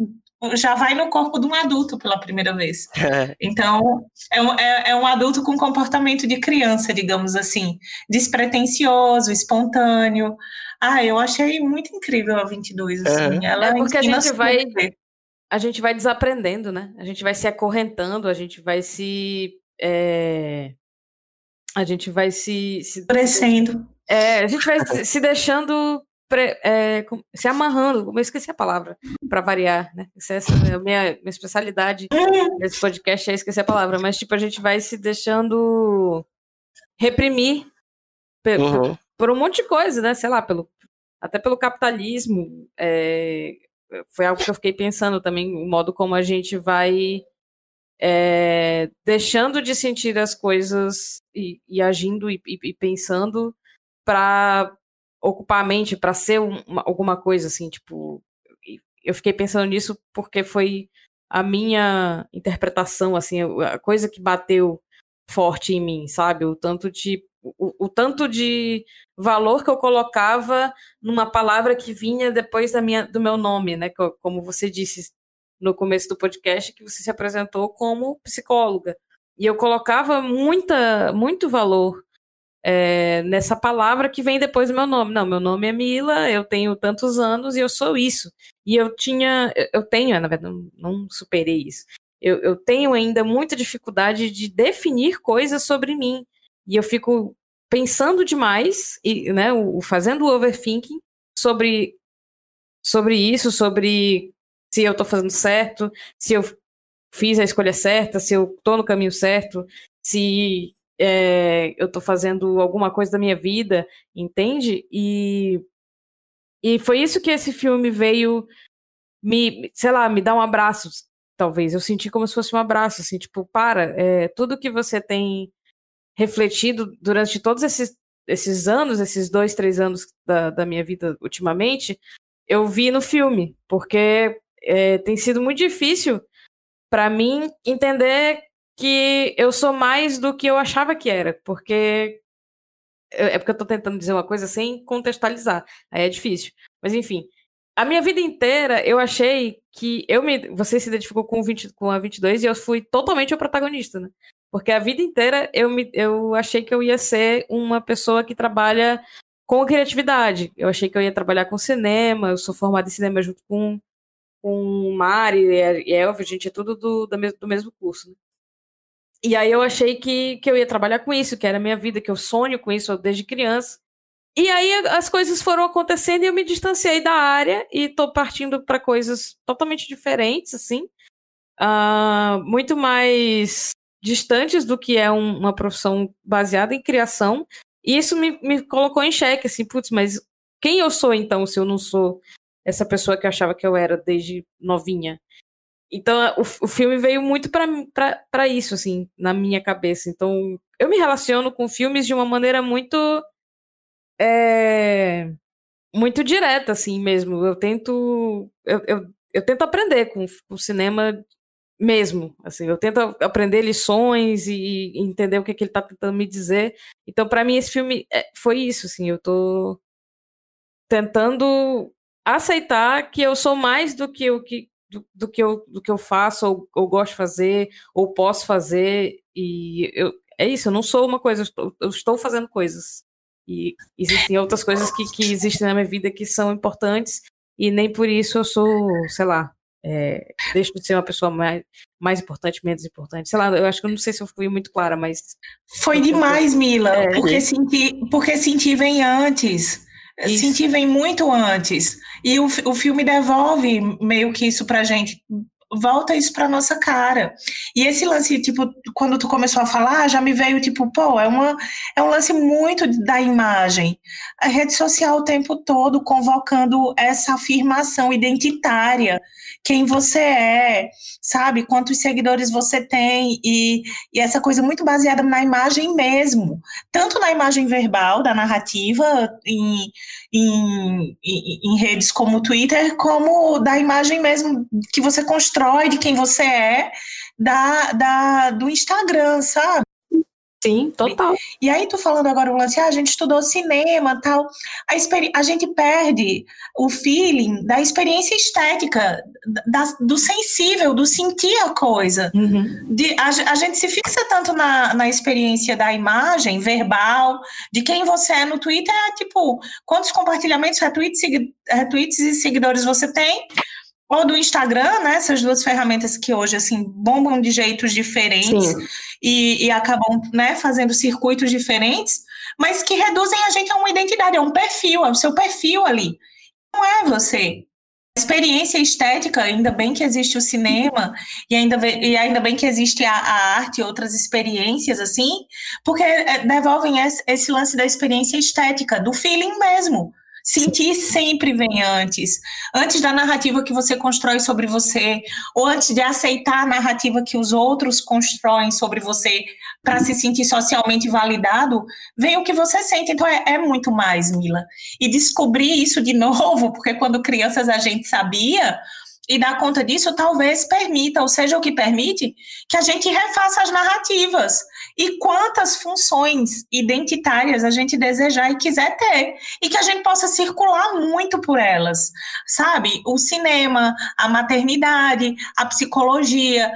já vai no corpo de um adulto pela primeira vez. É, Então, é um, é, é um adulto com comportamento de criança, digamos assim, despretensioso, espontâneo. Ah, eu achei muito incrível a 22, assim. Ela É porque a gente vai- a gente vai desaprendendo, né? A gente vai se acorrentando, a gente vai se. é, A gente vai se. se Crescendo. é, a gente vai se- se deixando. pre- é, com- se amarrando, eu esqueci a palavra, para variar, né? Essa é a minha, minha especialidade nesse podcast, é esquecer a palavra, mas tipo, a gente vai se deixando reprimir pe- uhum. por um monte de coisa, né? Sei lá, pelo, até pelo capitalismo. é, foi algo que eu fiquei pensando também, o modo como a gente vai é, deixando de sentir as coisas e, e agindo e, e- e pensando para ocupar a mente, para ser um- uma- alguma coisa assim, tipo. Eu fiquei pensando nisso porque foi a minha interpretação, assim, a coisa que bateu forte em mim, sabe? O tanto de o, o tanto de valor que eu colocava numa palavra que vinha depois da minha, do meu nome, né? Co- Como você disse no começo do podcast, que você se apresentou como psicóloga. E eu colocava muita, muito valor é, nessa palavra que vem depois do meu nome. Não, meu nome é Mila, eu tenho tantos anos e eu sou isso. E eu tinha, eu tenho, na verdade, não, não superei isso. Eu, eu tenho ainda muita dificuldade de definir coisas sobre mim. E eu fico pensando demais, e, né, o, fazendo overthinking sobre, sobre isso, sobre se eu tô fazendo certo, se eu fiz a escolha certa, se eu tô no caminho certo, se é, eu tô fazendo alguma coisa da minha vida, entende? E, e foi isso que esse filme veio me, sei lá, me dar um abraço, talvez. Eu senti como se fosse um abraço, assim, tipo, para, é, tudo que você tem refletido durante todos esses, esses anos, esses dois, três anos da, da minha vida ultimamente, eu vi no filme, porque é, tem sido muito difícil para mim entender que eu sou mais do que eu achava que era, porque é porque eu tô tentando dizer uma coisa sem contextualizar, aí é difícil. Mas enfim, a minha vida inteira eu achei que eu me você se identificou com 20, com a 22 e eu fui totalmente o protagonista, né? Porque a vida inteira eu me eu achei que eu ia ser uma pessoa que trabalha com criatividade. Eu achei que eu ia trabalhar com cinema, eu sou formada em cinema junto com com Mari e Elvio, a gente é tudo do, do, mesmo, curso. Né? E aí eu achei que, que eu ia trabalhar com isso, que era a minha vida, que eu sonho com isso desde criança. E aí as coisas foram acontecendo e eu me distanciei da área e tô partindo para coisas totalmente diferentes, assim. Uh, muito mais distantes do que é um, uma profissão baseada em criação. E isso me, me colocou em xeque, assim, putz, mas quem eu sou então se eu não sou essa pessoa que eu achava que eu era desde novinha. Então, o, o filme veio muito para isso, assim, na minha cabeça. Então, eu me relaciono com filmes de uma maneira muito. É, muito direta, assim mesmo. Eu tento. Eu, eu, eu tento aprender com o cinema mesmo. Assim, eu tento aprender lições e entender o que, que ele está tentando me dizer. Então, para mim, esse filme é, foi isso, assim. Eu tô tentando aceitar que eu sou mais do que o que do, do, que eu do que eu faço ou, ou, gosto de fazer ou posso fazer e eu é isso eu não sou uma coisa eu estou, eu estou fazendo coisas e existem outras coisas que, que existem na minha vida que são importantes e nem por isso eu sou sei lá é, deixo de ser uma pessoa mais, mais importante, menos importante. Sei lá, eu acho que eu não sei se eu fui muito clara, mas. Foi demais, Mila, é, porque, sentir, porque sentir vem antes. Isso. Senti vem muito antes. E o, o filme devolve meio que isso pra gente. Volta isso pra nossa cara. E esse lance, tipo, quando tu começou a falar, já me veio, tipo, pô, é, uma, é um lance muito da imagem. A rede social o tempo todo convocando essa afirmação identitária quem você é, sabe? Quantos seguidores você tem, e, e essa coisa muito baseada na imagem mesmo, tanto na imagem verbal, da narrativa, em, em, em, em redes como o Twitter, como da imagem mesmo que você constrói de quem você é, da, da, do Instagram, sabe? Sim, total. E aí, tu falando agora o lance, ah, a gente estudou cinema tal, a, a gente perde o feeling da experiência estética, da, do sensível, do sentir a coisa. Uhum. De, a, a, gente se fixa tanto na, na experiência da imagem verbal, de quem você é no Twitter, é tipo, quantos compartilhamentos, retweets, retweets e seguidores você tem, ou do Instagram, né? Essas duas ferramentas que hoje assim bombam de jeitos diferentes e, e, acabam né, fazendo circuitos diferentes, mas que reduzem a gente a uma identidade, a um perfil, é o seu perfil ali. Não é você. Experiência estética, ainda bem que existe o cinema e ainda, e ainda bem que existe a, a arte e outras experiências assim, porque é, devolvem esse, esse lance da experiência estética, do feeling mesmo Sentir sempre vem antes. Antes da narrativa que você constrói sobre você, ou antes de aceitar a narrativa que os outros constroem sobre você para se sentir socialmente validado, vem o que você sente. Então é, é muito mais, Mila. E descobrir isso de novo, porque quando crianças a gente sabia, e dar conta disso talvez permita, ou seja, o que permite, que a gente refaça as narrativas. E quantas funções identitárias a gente desejar e quiser ter. E que a gente possa circular muito por elas. Sabe? O cinema, a maternidade, a psicologia,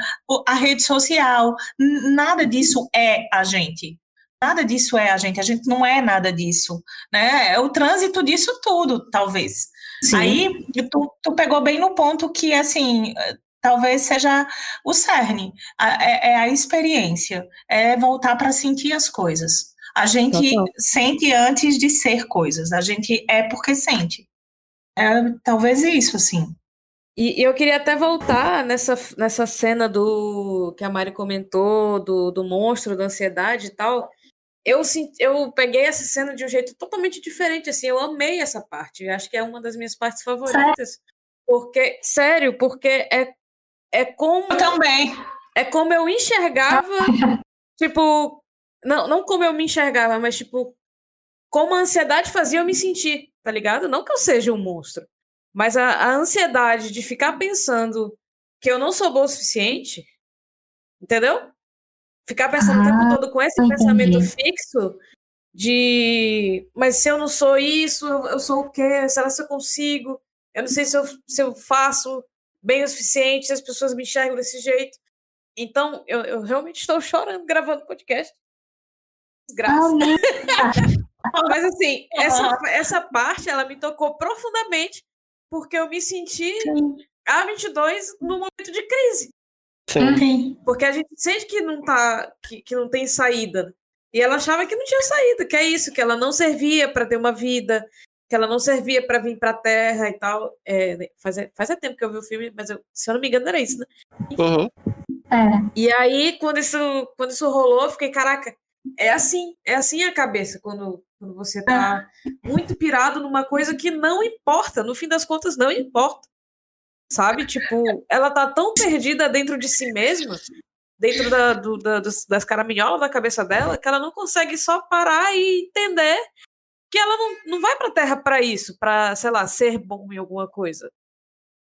a rede social. Nada disso é a gente. Nada disso é a gente, a gente não é nada disso, né? É o trânsito disso tudo, talvez. Sim. Aí tu, tu pegou bem no ponto que, assim, talvez seja o cerne, é, é a experiência, é voltar para sentir as coisas. A gente Total. sente antes de ser coisas, a gente é porque sente. É talvez isso, assim. E eu queria até voltar nessa, nessa cena do que a Mari comentou, do, do monstro, da ansiedade e tal eu, eu peguei essa cena de um jeito totalmente diferente, assim, eu amei essa parte, eu acho que é uma das minhas partes favoritas, sério? porque, sério, porque é, é como... Eu também. É como eu enxergava, tipo, não, não como eu me enxergava, mas, tipo, como a ansiedade fazia eu me sentir, tá ligado? Não que eu seja um monstro, mas a, a ansiedade de ficar pensando que eu não sou boa o suficiente, entendeu? ficar pensando o Ah, tempo todo com esse entendi. pensamento fixo de mas se eu não sou isso, eu eu sou o quê? Será que eu consigo? Eu não sei se eu, se eu faço bem o suficiente, as pessoas me enxergam desse jeito. Então, eu, eu realmente estou chorando gravando podcast. Desgraça. Mas assim, essa, essa parte ela me tocou profundamente porque eu me senti a 22 no momento de crise. Sim. Sim. Porque a gente sente que não tá, que, que não tem saída. E ela achava que não tinha saída, que é isso, que ela não servia para ter uma vida, que ela não servia para vir para a Terra e tal. É, faz, faz tempo que eu vi o filme, mas eu- se eu não me engano era isso, né? Uhum. É, E aí, quando isso, quando isso rolou, eu fiquei, caraca, é assim, é assim a cabeça, quando, quando você tá muito pirado numa coisa que não importa, no fim das contas, não importa. Sabe? Tipo, ela tá tão perdida dentro de si mesma, dentro da, do- da- dos- das caraminholas da cabeça dela, que ela não consegue só parar e entender que ela não, não vai pra Terra pra isso, pra, sei lá, ser bom em alguma coisa.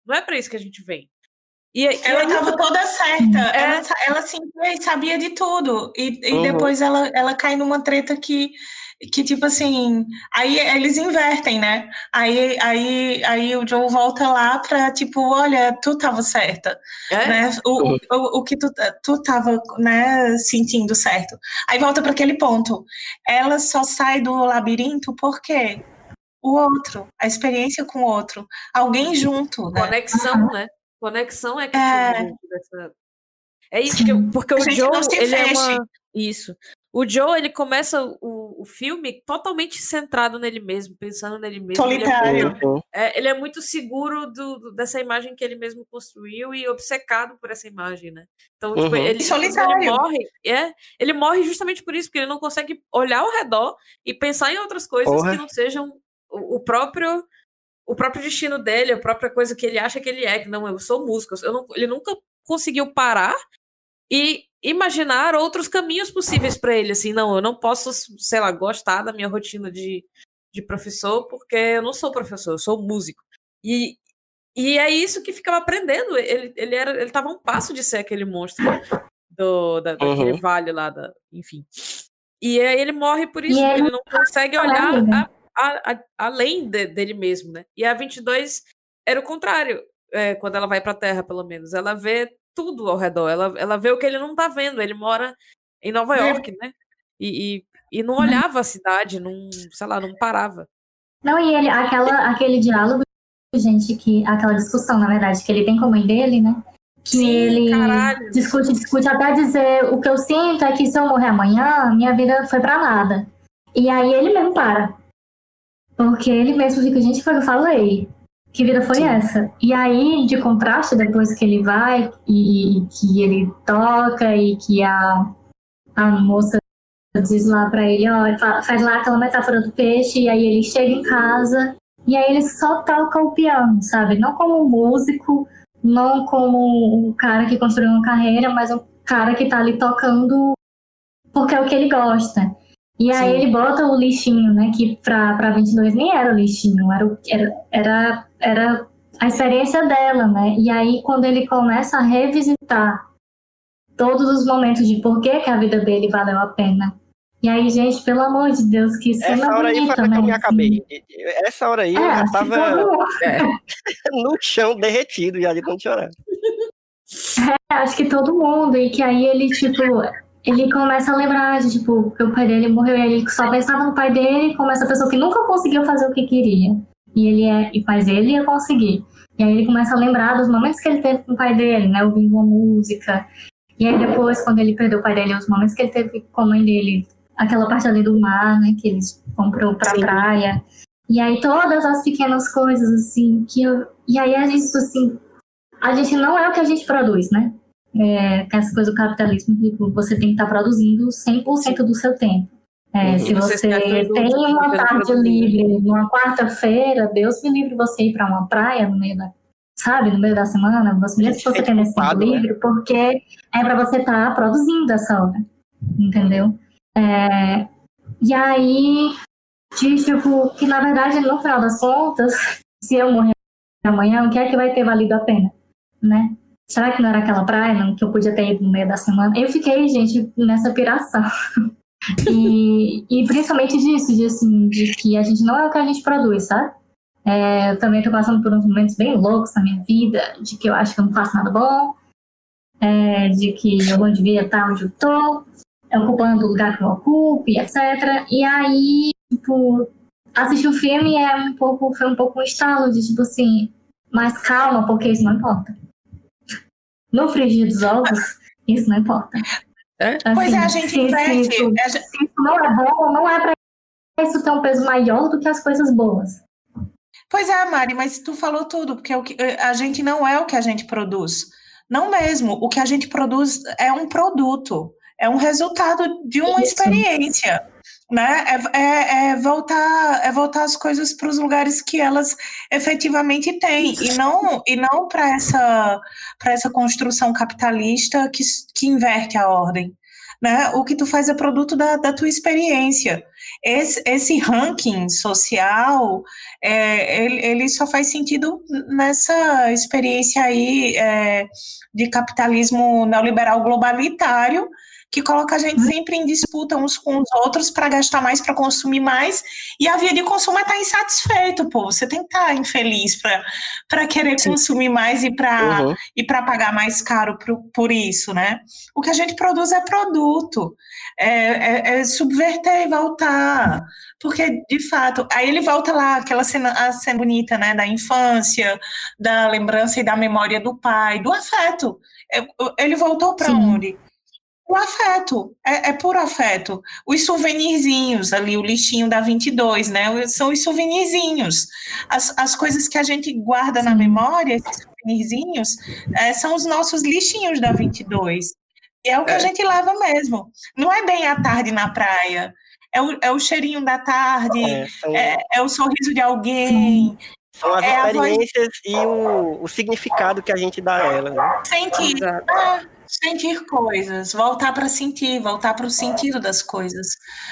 Não é pra isso que a gente vem. E, e Ela estava toda certa. É. Ela, ela sentia e sabia de tudo. E, e Uhum. depois ela, ela cai numa treta que, que, tipo assim. Aí eles invertem, né? Aí, aí, aí o Joe volta lá pra, tipo, olha, tu tava certa. é? Né? O, o, o, o que tu, tu tava né, sentindo certo. Aí volta para aquele ponto. Ela só sai do labirinto porque o outro, a experiência com o outro, alguém junto, né? Conexão, né? Conexão é que É. É isso que eu, porque o Joe, não se ele é uma isso. O Joe, ele começa o, o filme totalmente centrado nele mesmo, pensando nele mesmo. Ele é, Solitário. muito, é, ele é muito seguro do, do- dessa imagem que ele mesmo construiu e obcecado por essa imagem, né? Então, tipo, Uhum. ele, E solitário. ele morre, é, ele morre justamente por isso, porque ele não consegue olhar ao redor e pensar em outras coisas Porra. que não sejam o, o próprio o próprio destino dele, a própria coisa que ele acha que ele é, que não, eu sou músico. Eu não, ele nunca conseguiu parar e imaginar outros caminhos possíveis para ele, assim, não, eu não posso, sei lá, gostar da minha rotina de, de professor, porque eu não sou professor, eu sou músico. E, e é isso que ficava aprendendo. Ele, ele era, ele tava a um passo de ser aquele monstro do, da, daquele Uhum. vale lá, da, enfim. E aí ele morre por isso, ele ele não consegue olhar né? a- a- a- além de- dele mesmo, né? E a 22 era o contrário, é, quando ela vai pra Terra, pelo menos. Ela vê tudo ao redor, ela, ela vê o que ele não tá vendo. Ele mora em Nova É. York, né? E, e, e não olhava a cidade, não, sei lá, não parava. Não, e ele, aquela, aquele diálogo, gente, que aquela discussão, na verdade, que ele tem com a mãe dele, né? Que Sim, ele caralho. discute, discute até dizer o que eu sinto é que se eu morrer amanhã, minha vida foi pra nada. E aí ele mesmo para. Porque ele mesmo fica, gente, foi o que eu falei. Que vida foi Sim. essa? E aí, de contraste, depois que ele vai e, e que ele toca e que a, a moça diz lá pra ele, ó, ele fa- faz lá aquela metáfora do peixe, e aí ele chega em casa e aí ele só toca o piano, sabe? Não como um músico, não como um cara que construiu uma carreira, mas um cara que tá ali tocando porque é o que ele gosta. E aí Sim. ele bota o lixinho, né? Que pra, pra 22 nem era o lixinho, era, o- era, era, era a experiência dela, né? E aí quando ele começa a revisitar todos os momentos de por que, que a vida dele valeu a pena. E aí, gente, pelo amor de Deus, que cena Essa hora aí bonita, foi a que né? eu me assim. acabei. Essa hora aí eu É, já acho que tava mundo- no chão derretido, já de tanto chorar. É, acho que todo mundo. E que aí ele, tipo, ele começa a lembrar de, tipo, que o pai dele morreu e ele só pensava no pai dele como essa pessoa que nunca conseguiu fazer o que queria. E ele é, e mas ele ia conseguir. E aí ele começa a lembrar dos momentos que ele teve com o pai dele, né? Ouvindo uma música. E aí depois, quando ele perdeu o pai dele, os momentos que ele teve com a mãe dele, aquela parte ali do mar, né? Que eles vão pro, pra Sim. praia. E aí todas as pequenas coisas, assim, que eu... E aí a gente, assim, a gente não é o que a gente produz, né? É, essa coisa do capitalismo, que você tem que estar produzindo 100% do seu tempo. É, Uhum. Se você você tem uma tarde livre numa quarta-feira, Deus me livre você ir para uma praia no meio da, sabe, no meio da semana, você mesmo que você tem esse tempo né? livre, porque é para você estar produzindo essa obra, entendeu? É, e aí, de, tipo, que na verdade, no final das contas, se eu morrer amanhã, o que é que vai ter valido a pena, né? será que não era aquela praia não, que eu podia ter ido no meio da semana? Eu fiquei, gente, nessa piração. E, e principalmente disso, de, assim, de que a gente não é o que a gente produz, sabe? É, eu também estou passando por uns momentos bem loucos na minha vida, de que eu acho que eu não faço nada bom, é, de que eu não devia estar onde eu estou, ocupando o lugar que eu ocupo, etc. E aí, tipo, assistir o filme é um pouco, foi um pouco um estalo de, tipo assim, mas calma, porque isso não importa. No frigir dos ovos, isso não importa. É? Assim, pois é, a gente inverte. Se isso, se isso não é bom, não é para isso ter um peso maior do que as coisas boas. Pois é, Mari, mas tu falou tudo, porque o que, a gente não é o que a gente produz. Não mesmo. O que a gente produz é um produto, é um resultado de uma Isso. experiência. Né? É, é, é, voltar, é voltar as coisas para os lugares que elas efetivamente têm, e não, e não para essa, essa construção capitalista que, que inverte a ordem né? O que tu faz é produto da, da tua experiência. Esse, esse ranking social, é, ele, ele, só faz sentido nessa experiência aí é, de capitalismo neoliberal globalitário, que coloca a gente sempre em disputa uns com os outros para gastar mais, para consumir mais, e a via de consumo é estar tá insatisfeito, pô. Você tem que estar tá infeliz para querer Sim. consumir mais e para uhum. e pagar mais caro por, por isso, né? O que a gente produz é produto, é, é, é subverter e voltar. Porque, de fato, aí ele volta lá, aquela cena, a cena bonita, né, da infância, da lembrança e da memória do pai, do afeto. É, ele voltou para onde? O afeto, é, é puro afeto. Os souvenirzinhos ali, o lixinho da 22, né? São os souvenirzinhos. As, as coisas que a gente guarda na memória, esses souvenirzinhos, é, são os nossos lixinhos da 22. E é o que é. a gente leva mesmo. Não é bem a tarde na praia. É o, é o cheirinho da tarde, é, são... é, é o sorriso de alguém, são as é experiências voz... e o, o significado que a gente dá a elas. Né? Sentir. Ah, sentir coisas, voltar para sentir, voltar para o sentido das coisas.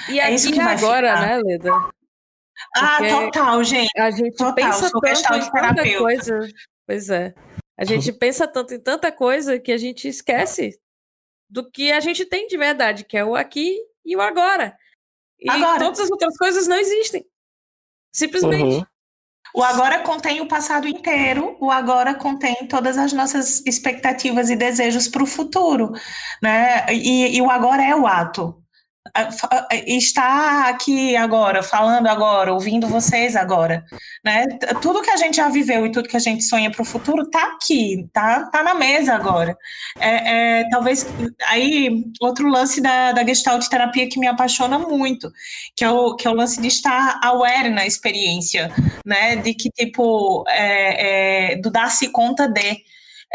E é isso que vai agora, ficar. né, Leda? Ah, total, gente. A gente total, pensa tanto em tanta coisa. Pois é. A gente pensa tanto em tanta coisa que a gente esquece do que a gente tem de verdade, que é o aqui e o agora. E agora. todas as outras coisas não existem. Simplesmente. Uhum. O agora contém o passado inteiro, o agora contém todas as nossas expectativas e desejos para o futuro, né? E, e o agora é o ato estar aqui agora, falando agora, ouvindo vocês agora, né? Tudo que a gente já viveu e tudo que a gente sonha para o futuro está aqui, tá, tá na mesa agora. É, é, talvez aí outro lance da, da Gestalt terapia que me apaixona muito, que é o que é o lance de estar aware na experiência, né? De que tipo é, é do dar-se conta de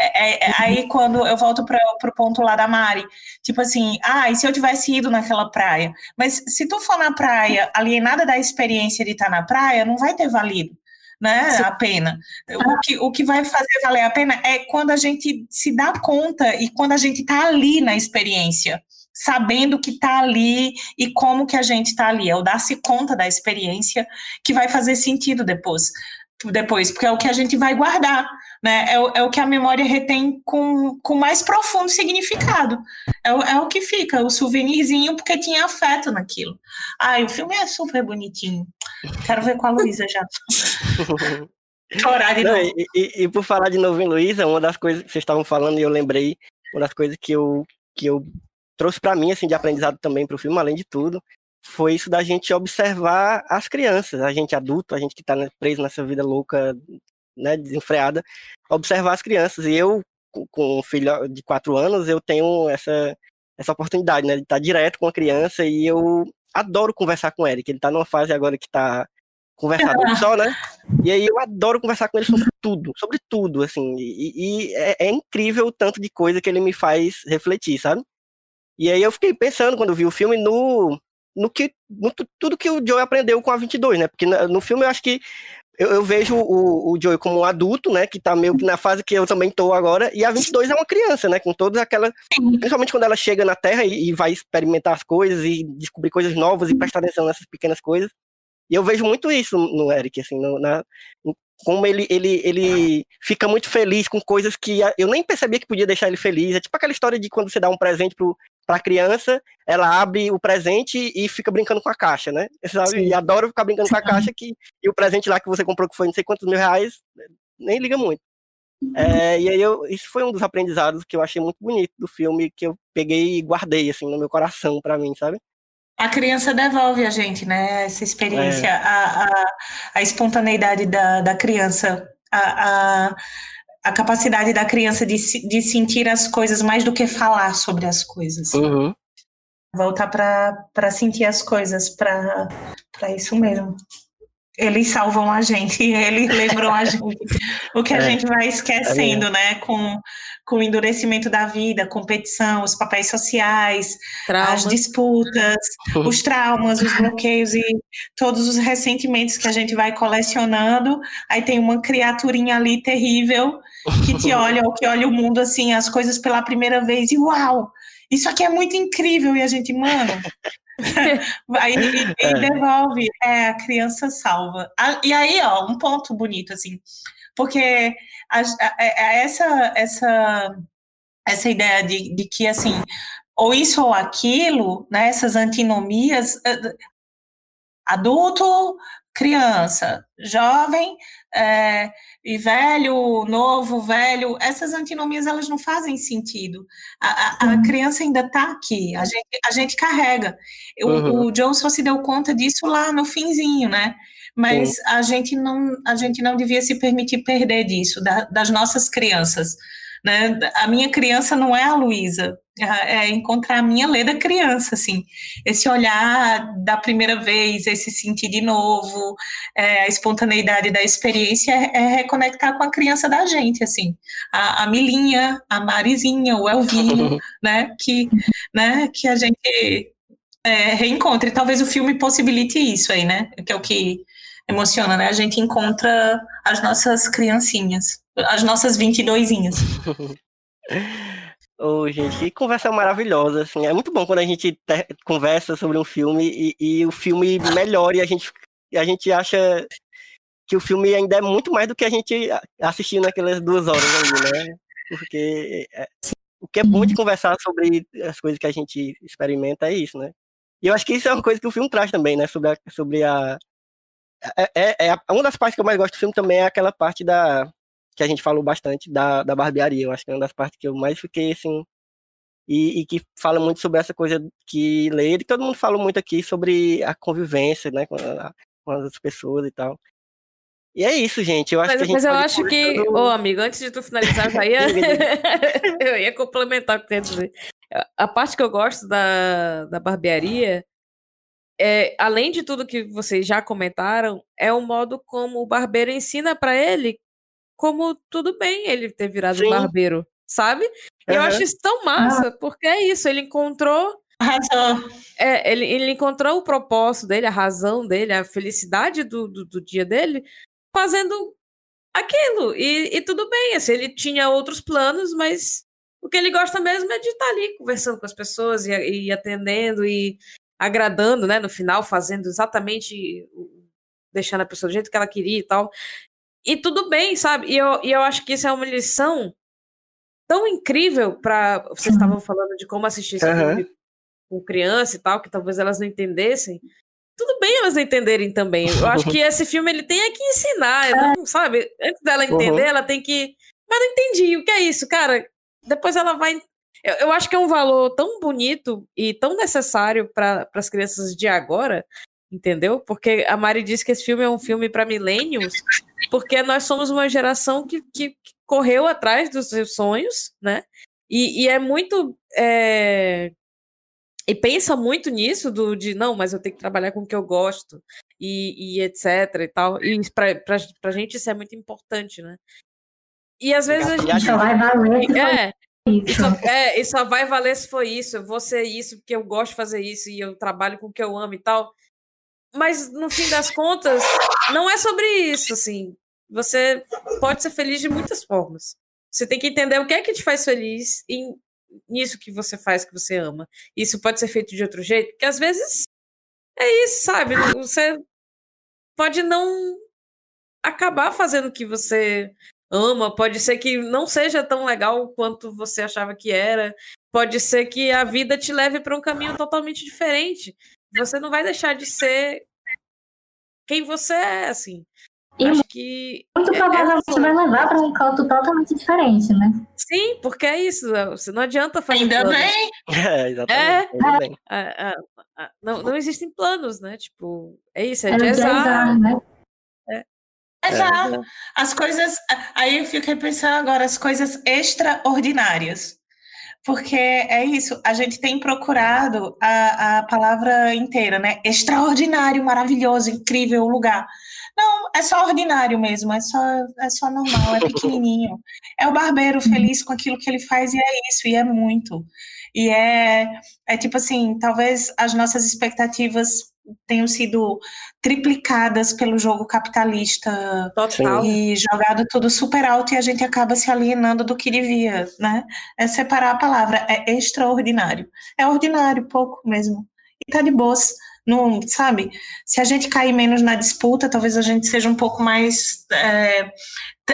é, é, aí quando eu volto para o ponto lá da Mari, tipo assim, ah, e se eu tivesse ido naquela praia? Mas se tu for na praia alienada da experiência de estar tá na praia, não vai ter valido. Né, a pena. O que, o que vai fazer valer a pena é quando a gente se dá conta e quando a gente está ali na experiência, sabendo que está ali e como que a gente está ali. É o dar-se conta da experiência que vai fazer sentido depois depois, porque é o que a gente vai guardar, né? É o, é o que a memória retém com, com mais profundo significado. É o, é o que fica, o souvenirzinho, porque tinha afeto naquilo. Ai, o filme é super bonitinho. Quero ver com a Luísa já. Chorar de Não, novo. E, e, e, por falar de novo em Luísa, uma das coisas que vocês estavam falando e eu lembrei, uma das coisas que eu, que eu trouxe para mim, assim, de aprendizado também para o filme, além de tudo, foi isso da gente observar as crianças, a gente adulto, a gente que está preso nessa vida louca, né, desenfreada, observar as crianças. E eu, com um filho de quatro anos, eu tenho essa, essa oportunidade, né, de estar direto com a criança e eu adoro conversar com ele, que ele está numa fase agora que está conversador só, né? E aí eu adoro conversar com ele sobre tudo, sobre tudo, assim, e, e é, é, incrível o tanto de coisa que ele me faz refletir, sabe? E aí eu fiquei pensando, quando vi o filme, no, no que no, tudo que o Joey aprendeu com a 22, né? Porque no filme eu acho que eu, eu vejo o, o Joey como um adulto, né? Que tá meio que na fase que eu também tô agora, e a 22 é uma criança, né? Com todas aquelas. Principalmente quando ela chega na Terra e, e vai experimentar as coisas e descobrir coisas novas e prestar atenção nessas pequenas coisas. E eu vejo muito isso no Eric, assim, no, na, como ele, ele, ele fica muito feliz com coisas que eu nem percebia que podia deixar ele feliz. É tipo aquela história de quando você dá um presente pro, pra criança, ela abre o presente e fica brincando com a caixa, né? Sabe? E adora ficar brincando com a caixa que, e o presente lá que você comprou que foi não sei quantos mil reais, nem liga muito. É, e aí eu, isso foi um dos aprendizados que eu achei muito bonito do filme, que eu peguei e guardei assim no meu coração para mim, sabe? A criança devolve a gente, né? Essa experiência, é. a, a, a, espontaneidade da, da criança, a, a, a capacidade da criança de, de sentir as coisas mais do que falar sobre as coisas. Uhum. Voltar para sentir as coisas, para isso mesmo eles salvam a gente, eles lembram a gente o que a é, gente vai esquecendo, é né? Com, com o endurecimento da vida, competição, os papéis sociais, as disputas, os traumas, os bloqueios e todos os ressentimentos que a gente vai colecionando. Aí tem uma criaturinha ali terrível que te olha, ou que olha o mundo assim, as coisas pela primeira vez, e uau! Isso aqui é muito incrível, e a gente, mano, aí é. devolve, é, a criança salva. E aí, ó, um ponto bonito, assim, porque a, a, a, é, essa, essa, essa ideia de, de que, assim, ou isso ou aquilo, né, essas antinomias, adulto, criança, jovem, é, e velho, novo, velho, essas antinomias elas não fazem sentido. A, a, a criança ainda está aqui, a gente, a gente carrega. Uhum. O, o Joe só se deu conta disso lá no finzinho, né? Mas a gente, não, a gente não devia se permitir perder disso, da, das nossas crianças. Né? A minha criança não é a Luísa, é, encontrar a minha Leda criança, assim, esse olhar da primeira vez, esse sentir de novo, é, a espontaneidade da experiência é, é, reconectar com a criança da gente, assim, a, a Milinha, a Marizinha, o Elvinho, né, que, né, que a gente é, reencontre. Talvez o filme possibilite isso aí, né, que é o que emociona, né, a gente encontra as nossas criancinhas, as nossas 22inhas. Ô, oh, gente, que conversa maravilhosa, assim. É muito bom quando a gente conversa sobre um filme e, e, o filme melhora e a gente, a gente acha que o filme ainda é muito mais do que a gente assistiu naquelas duas horas ali, né? Porque é, o que é bom de conversar sobre as coisas que a gente experimenta é isso, né? E eu acho que isso é uma coisa que o filme traz também, né? Sobre a. Sobre a é, é, é uma das partes que eu mais gosto do filme também é aquela parte da, que a gente falou bastante da, da barbearia. Eu acho que é uma das partes que eu mais fiquei assim. E, e que fala muito sobre essa coisa que lê, e todo mundo fala muito aqui sobre a convivência, né, com, a, com as pessoas e tal. E é isso, gente. Eu acho mas, que mas eu acho que, ô amigo, antes de tu finalizar, já ia... eu ia complementar o que eu dizer. A parte que eu gosto da, da barbearia é, além de tudo que vocês já comentaram, é o modo como o barbeiro ensina para ele como tudo bem ele ter virado Sim. barbeiro, sabe? Uhum. Eu acho isso tão massa, ah. porque é isso, ele encontrou. Razão. É, ele, ele encontrou o propósito dele, a razão dele, a felicidade do, do, do dia dele, fazendo aquilo. E, e, tudo bem, assim, ele tinha outros planos, mas o que ele gosta mesmo é de estar ali conversando com as pessoas e, e atendendo e agradando, né? No final, fazendo exatamente deixando a pessoa do jeito que ela queria e tal. E tudo bem, sabe? E eu, e eu acho que isso é uma lição tão incrível para Vocês estavam falando de como assistir esse uhum. filme com criança e tal, que talvez elas não entendessem. Tudo bem elas não entenderem também. Eu acho que esse filme ele tem que ensinar, não, sabe? Antes dela entender, uhum. ela tem que. Mas não entendi, o que é isso, cara? Depois ela vai. Eu, eu acho que é um valor tão bonito e tão necessário para as crianças de agora, entendeu? Porque a Mari disse que esse filme é um filme para milênios, porque nós somos uma geração que, que, que, correu atrás dos seus sonhos, né? E, e é muito. É... E pensa muito nisso, do de não, mas eu tenho que trabalhar com o que eu gosto, e, e etc e tal. E pra, pra, pra gente isso é muito importante, né? E às vezes a gente. Só vai valer. É, isso. é, e só vai valer se for isso. Eu vou ser isso porque eu gosto de fazer isso e eu trabalho com o que eu amo e tal. Mas no fim das contas, não é sobre isso, assim. Você pode ser feliz de muitas formas. Você tem que entender o que é que te faz feliz em, nisso que você faz, que você ama. Isso pode ser feito de outro jeito, porque às vezes é isso, sabe? Você pode não acabar fazendo o que você ama, pode ser que não seja tão legal quanto você achava que era, pode ser que a vida te leve para um caminho totalmente diferente. Você não vai deixar de ser quem você é, assim. E Acho que. Muito é- provavelmente essa- vai levar para um canto totalmente diferente, né? Sim, porque é isso. Você não adianta fazer. Ainda planos. bem. É, exatamente. ainda bem. Não, não existem planos, né? Tipo, é isso, é Era de de exar. azar, né? Exato. As coisas. Aí eu fiquei pensando agora, as coisas extraordinárias. Porque é isso, a gente tem procurado a, a palavra inteira, né? Extraordinário, maravilhoso, incrível lugar. Não, é só ordinário mesmo, é só, é só normal, é pequenininho. É o barbeiro feliz com aquilo que ele faz e é isso, e é muito. E é, é tipo assim, talvez as nossas expectativas tenham sido triplicadas pelo jogo capitalista Total. e jogado tudo super alto e a gente acaba se alienando do que devia, né? É separar a palavra, é extraordinário. É ordinário, pouco mesmo. E tá de boas. Sabe? Se a gente cair menos na disputa, talvez a gente seja um pouco mais. é,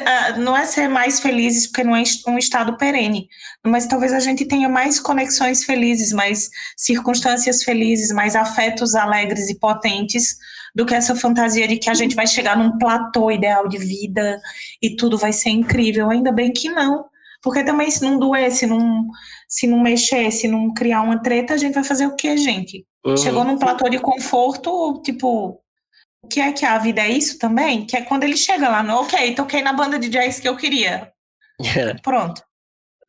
ah, não é ser mais felizes, porque não é um estado perene, mas talvez a gente tenha mais conexões felizes, mais circunstâncias felizes, mais afetos alegres e potentes do que essa fantasia de que a gente vai chegar num platô ideal de vida e tudo vai ser incrível. Ainda bem que não. Porque também se não doer, se não, se não mexer, se não criar uma treta, a gente vai fazer o quê, gente? Uhum. Chegou num platô de conforto, tipo, o que é que a vida é isso também? Que é quando ele chega lá, no, ok, toquei na banda de jazz que eu queria. Pronto.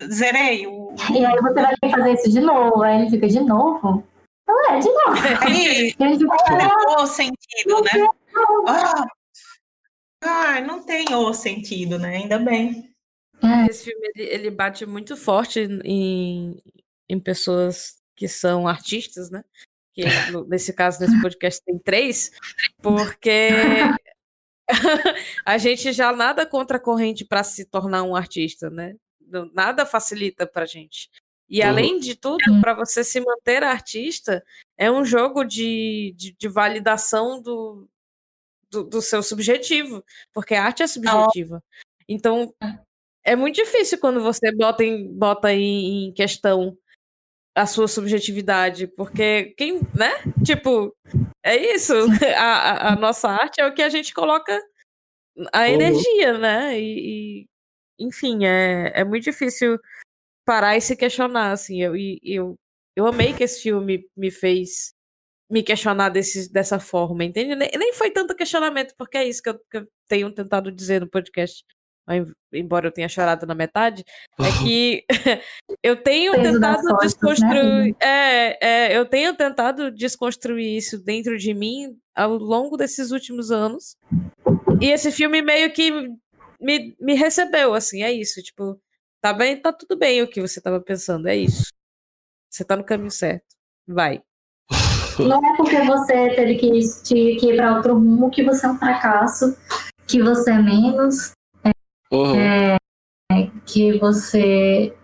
Zerei. O... E aí você vai ter que fazer isso de novo, aí ele fica de novo. Não é, de novo. Aí, ele fica, não ah, tem o sentido, né? Ah, ah, não tem o sentido, né? Ainda bem. Esse filme ele, ele bate muito forte em, em pessoas que são artistas, né? Que nesse caso, nesse podcast, tem três, porque a gente já nada contra a corrente para se tornar um artista, né? Nada facilita pra gente. E além de tudo, para você se manter artista, é um jogo de, de, de validação do, do, do seu subjetivo, porque a arte é subjetiva. Então, é muito difícil quando você bota em, bota em, em questão a sua subjetividade, porque quem, né? Tipo, é isso. A, a, a nossa arte é o que a gente coloca a Uhum. energia, né? E, e, enfim, é, é muito difícil parar e se questionar, assim. Eu, e- eu, eu amei que esse filme me fez me questionar desse, dessa forma, entende? Nem, nem foi tanto questionamento, porque é isso que eu, que eu tenho tentado dizer no podcast, embora eu tenha chorado na metade, é que eu tenho Peso tentado costas, né, desconstruir. é, é, eu tenho tentado desconstruir isso dentro de mim ao longo desses últimos anos. E esse filme meio que me, me recebeu, assim, é isso. Tipo, tá bem, tá tudo bem o que você tava pensando, é isso. Você tá no caminho certo. Vai. Não é porque você teve que, te- que ir para outro rumo que você é um fracasso, que você é menos, Uhum. que você.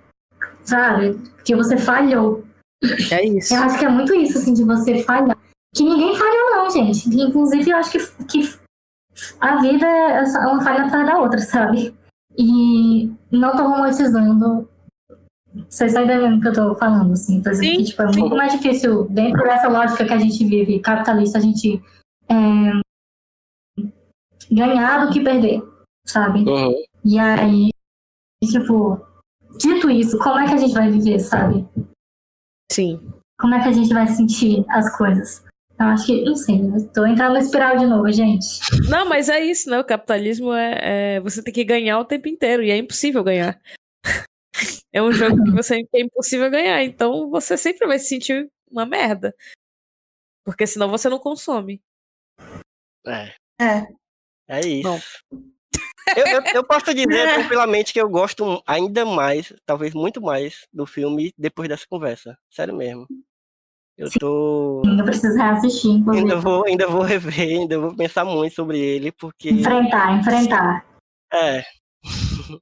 Sabe? Que você falhou. É isso. Eu acho que é muito isso, assim, de você falhar. Que ninguém falha, não, gente. Inclusive, eu acho que, que a vida é uma falha atrás da outra, sabe? E não tô romantizando. Vocês estão entendendo o que eu tô falando, assim? Tô dizendo Sim, que, tipo, é muito mais difícil, dentro dessa lógica que a gente vive, capitalista, a gente é, ganhar do que perder, sabe? Uhum. E aí, tipo, dito isso, como é que a gente vai viver, sabe? Sim. Como é que a gente vai sentir as coisas? Eu acho que, não sei, eu tô entrando na espiral de novo, gente. Não, mas é isso, né? O capitalismo é, é- Você tem que ganhar o tempo inteiro, e é impossível ganhar. É um jogo que você é impossível ganhar, então você sempre vai se sentir uma merda. Porque senão você não consome. É, É. é isso. Bom. Eu, eu, eu posso dizer tranquilamente que eu gosto ainda mais, talvez muito mais, do filme depois dessa conversa. Sério mesmo. Eu tô. Eu preciso reassistir, inclusive. Ainda vou, ainda vou rever, ainda vou pensar muito sobre ele, porque. Enfrentar, enfrentar. É.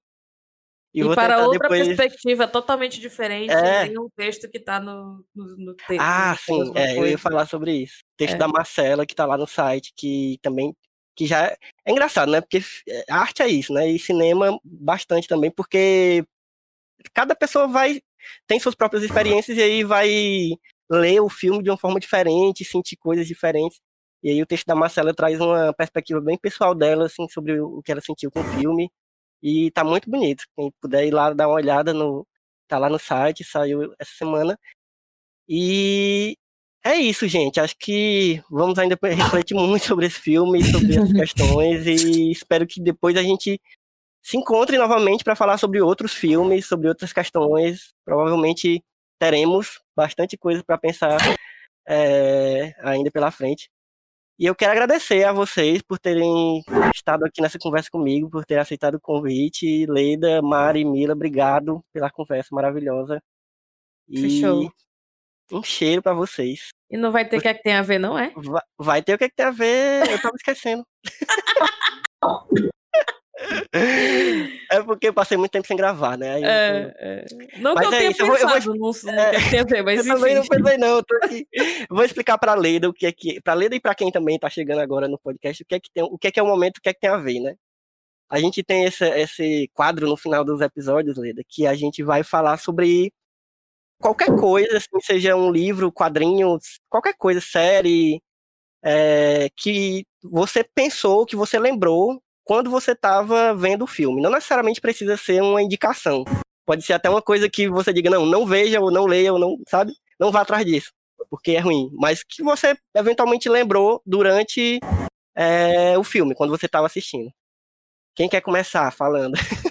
E, vou para outra depois- perspectiva totalmente diferente, É. tem um texto que tá no, no, no texto. Ah, sim, é, eu ia falar sobre isso. O texto É. da Marcela, que tá lá no site, que também que já é, é engraçado, né? Porque a arte é isso, né? E cinema bastante também, porque cada pessoa vai tem suas próprias experiências e aí vai ler o filme de uma forma diferente, sentir coisas diferentes. E aí o texto da Marcela traz uma perspectiva bem pessoal dela, assim, sobre o que ela sentiu com o filme. E tá muito bonito. Quem puder ir lá dar uma olhada no. Tá lá no site, saiu essa semana. E é isso, gente. Acho que vamos ainda refletir muito sobre esse filme, sobre as questões, e espero que depois a gente se encontre novamente para falar sobre outros filmes, sobre outras questões. Provavelmente teremos bastante coisa para pensar é, ainda pela frente. E eu quero agradecer a vocês por terem estado aqui nessa conversa comigo, por terem aceitado o convite. Leida, Mari, Mila, obrigado pela conversa maravilhosa. E Fechou. Um cheiro para vocês. E não vai ter o que é que tem a ver, não é? Vai, vai ter o que, é que tem a ver. Eu tava esquecendo. é porque eu passei muito tempo sem gravar, né? Aí É, é. Não Mas que eu é tenha isso, eu vou- eu vou pensado, não, é. tem a ver, mas Eu também não pensei, não. Eu tô aqui. Vou explicar pra Leda o que é que. Pra Leda e pra quem também tá chegando agora no podcast, o que é que tem, o que é que é o momento, o que é que tem a ver, né? A gente tem esse, esse quadro no final dos episódios, Leda, que a gente vai falar sobre qualquer coisa, assim, seja um livro, quadrinho, qualquer coisa, série, é, que você pensou, que você lembrou quando você estava vendo o filme. Não necessariamente precisa ser uma indicação. Pode ser até uma coisa que você diga, não, não veja, ou não leia, ou não, sabe? Não vá atrás disso, porque é ruim. Mas que você eventualmente lembrou durante é, o filme, quando você estava assistindo. Quem quer começar falando?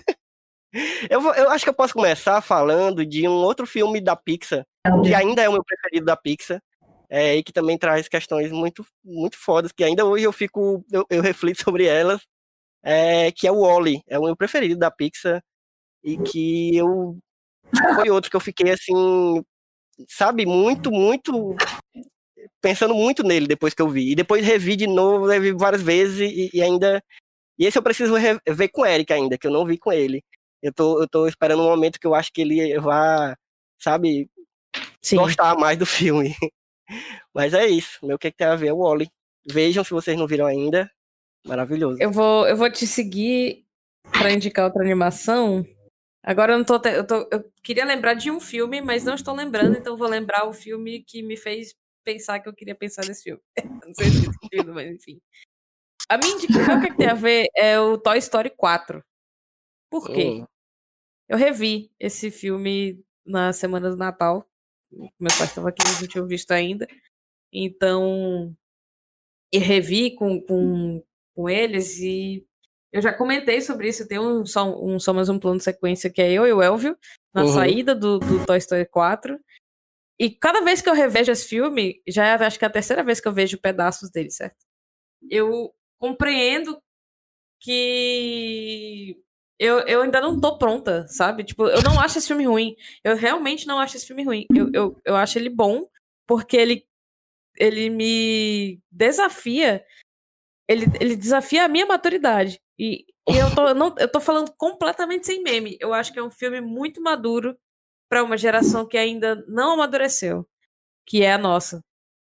eu, vou- eu acho que eu posso começar falando de um outro filme da Pixar, que ainda é o meu preferido da Pixar, é, e que também traz questões muito, muito fodas, que ainda hoje eu fico, eu, eu reflito sobre elas, é, que é o Wall-E, é o meu preferido da Pixar, e que eu foi outro que eu fiquei assim, sabe, muito, muito pensando muito nele depois que eu vi. E depois revi de novo, revi várias vezes e, e ainda. E esse eu preciso re- ver com o Eric ainda, que eu não vi com ele. Eu tô, eu tô esperando um momento que eu acho que ele vá, sabe, Sim. gostar mais do filme. Mas é isso. Meu que, que tem a ver é o Wally. Vejam se vocês não viram ainda. Maravilhoso. Eu vou, eu vou te seguir pra indicar outra animação. Agora eu não tô, te- eu tô. Eu queria lembrar de um filme, mas não estou lembrando, então vou lembrar o filme que me fez pensar que eu queria pensar nesse filme. Não sei se sentido, mas enfim. A minha indicação, o que, é que tem a ver é o Toy Story 4. Por quê? Hum. Eu revi esse filme na semana do Natal. Meu pai estava aqui, não tinham visto ainda. Então, eu revi com, com, com eles e eu já comentei sobre isso. Tem um, só, um Só Mais Um Plano de Sequência que é eu e o Elvio, na Uhum. saída do, do Toy Story 4. E cada vez que eu revejo esse filme, já é, acho que é a terceira vez que eu vejo pedaços dele, certo? Eu compreendo que eu, eu ainda não tô pronta, sabe? Tipo, eu não acho esse filme ruim. Eu realmente não acho esse filme ruim. Eu, eu, eu acho ele bom, porque ele, ele me desafia. Ele, ele desafia a minha maturidade. E, e eu, tô, não, eu tô falando completamente sem meme. Eu acho que é um filme muito maduro para uma geração que ainda não amadureceu, que é a nossa.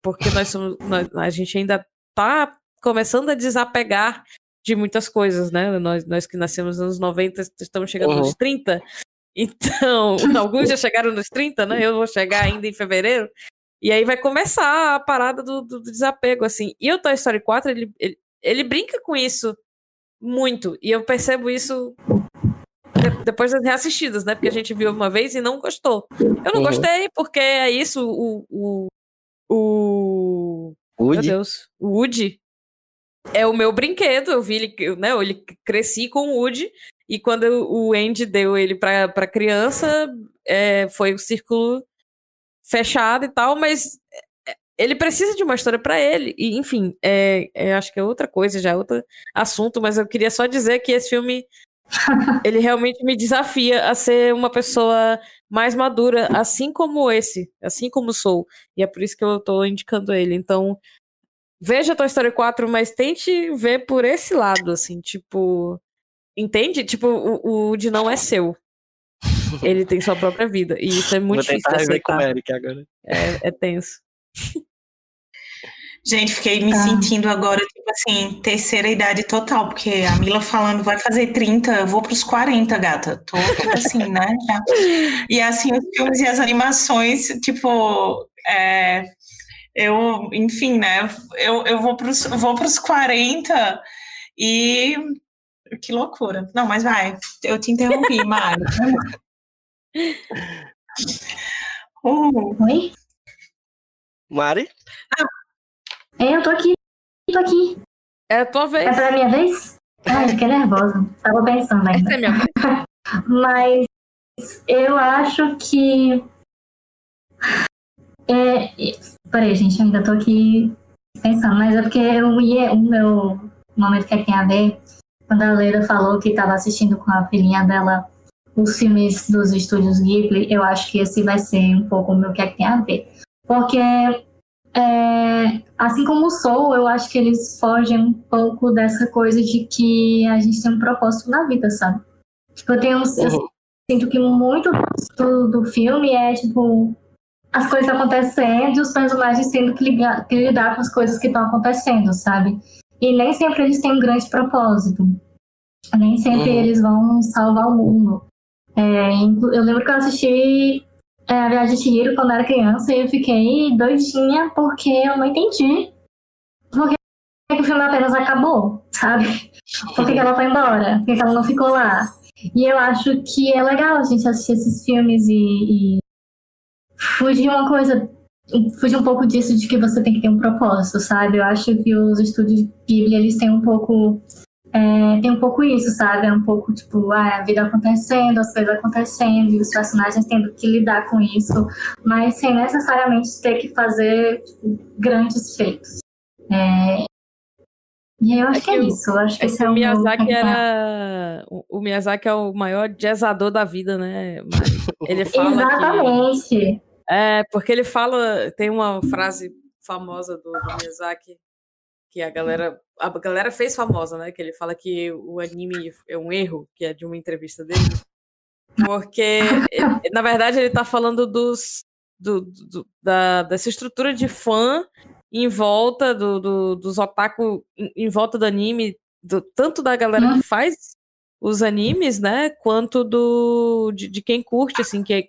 Porque nós somos. nós- a gente ainda tá começando a desapegar de muitas coisas, né? Nós, nós que nascemos nos anos 90, estamos chegando Uhum. nos 30. Então, alguns já chegaram nos 30, né? Eu vou chegar ainda em fevereiro. E aí vai começar a parada do, do- do desapego, assim. E o Toy Story 4, ele, ele, ele brinca com isso muito. E eu percebo isso de- depois das reassistidas, né? Porque a gente viu uma vez e não gostou. Eu não Uhum. gostei, porque é isso, o. o, o meu Woody. Deus. O Woody é o meu brinquedo. Eu vi ele, eu, né? Ele cresci com o Woody. E quando o Andy deu ele pra, pra criança, é, foi o círculo fechado e tal, mas é, ele precisa de uma história pra ele. E, enfim, é, é, acho que é outra coisa, já é outro assunto, mas eu queria só dizer que esse filme ele realmente me desafia a ser uma pessoa mais madura, assim como esse, assim como sou. E é por isso que eu tô indicando ele. Então, veja Toy Story 4, mas tente ver por esse lado, assim, tipo. Entende? Tipo, o, o Woody não é seu. Ele tem sua própria vida. E isso é muito Vou difícil de rever com o. Eric agora. É, é tenso. Gente, fiquei me Tá. sentindo agora, tipo assim, terceira idade total, porque a Mila falando vai fazer 30, eu vou pros 40, gata. Tô, assim, né? já. E assim, os filmes e as animações, tipo, é, eu, enfim, né? Eu, eu vou, pros, vou pros 40 e. Que loucura. Não, mas vai, eu te interrompi, Mari. Uh, Oi? Mari? É, eu tô aqui. Tô aqui. É a tua vez. É pra minha vez? Ai, fiquei nervosa. Tava pensando ainda. Essa é minha vez. Mas eu acho que. É... Peraí, gente, eu ainda tô aqui pensando, mas é porque eu ia. O meu momento que tem a ver, quando a Leila falou que estava assistindo com a filhinha dela os filmes dos estúdios Ghibli, eu acho que esse vai ser um pouco o meu que é que tem a ver. Porque, é, assim como o Soul, eu acho que eles fogem um pouco dessa coisa de que a gente tem um propósito na vida, sabe? Tipo, eu tenho eu Uhum. sinto que muito do, do filme é, tipo, as coisas acontecendo e os personagens tendo que, ligar, que lidar com as coisas que estão acontecendo, sabe? E nem sempre eles têm um grande propósito. Nem sempre Uhum. eles vão salvar o mundo. É, eu lembro que eu assisti é, A Viagem de Chihiro quando era criança e eu fiquei doidinha porque eu não entendi por que que o filme apenas acabou, sabe? Por que, que ela foi embora? Por que, que ela não ficou lá? E eu acho que é legal a gente assistir esses filmes e, e fugir uma coisa, fugir um pouco disso de que você tem que ter um propósito, sabe? Eu acho que os estúdios Ghibli, eles têm um pouco é, tem um pouco isso, sabe? É um pouco tipo, ah, a vida acontecendo, as coisas acontecendo, e os personagens tendo que lidar com isso, mas sem necessariamente ter que fazer tipo, grandes feitos. É, E eu acho É que é que o- isso. Eu acho que É esse é o Miyazaki era. O Miyazaki é o maior jazzador da vida, né? Ele fala que. É, porque ele fala. Tem uma frase famosa do, do Miyazaki que a galera. A galera fez famosa, né? Que ele fala que o anime é um erro, que é de uma entrevista dele. Porque, na verdade, ele tá falando dos. do- do- da, dessa estrutura de fã em volta do, do- dos otaku, em, em volta do anime, do- tanto da galera que faz os animes, né, quanto do de, de quem curte, assim, que, é-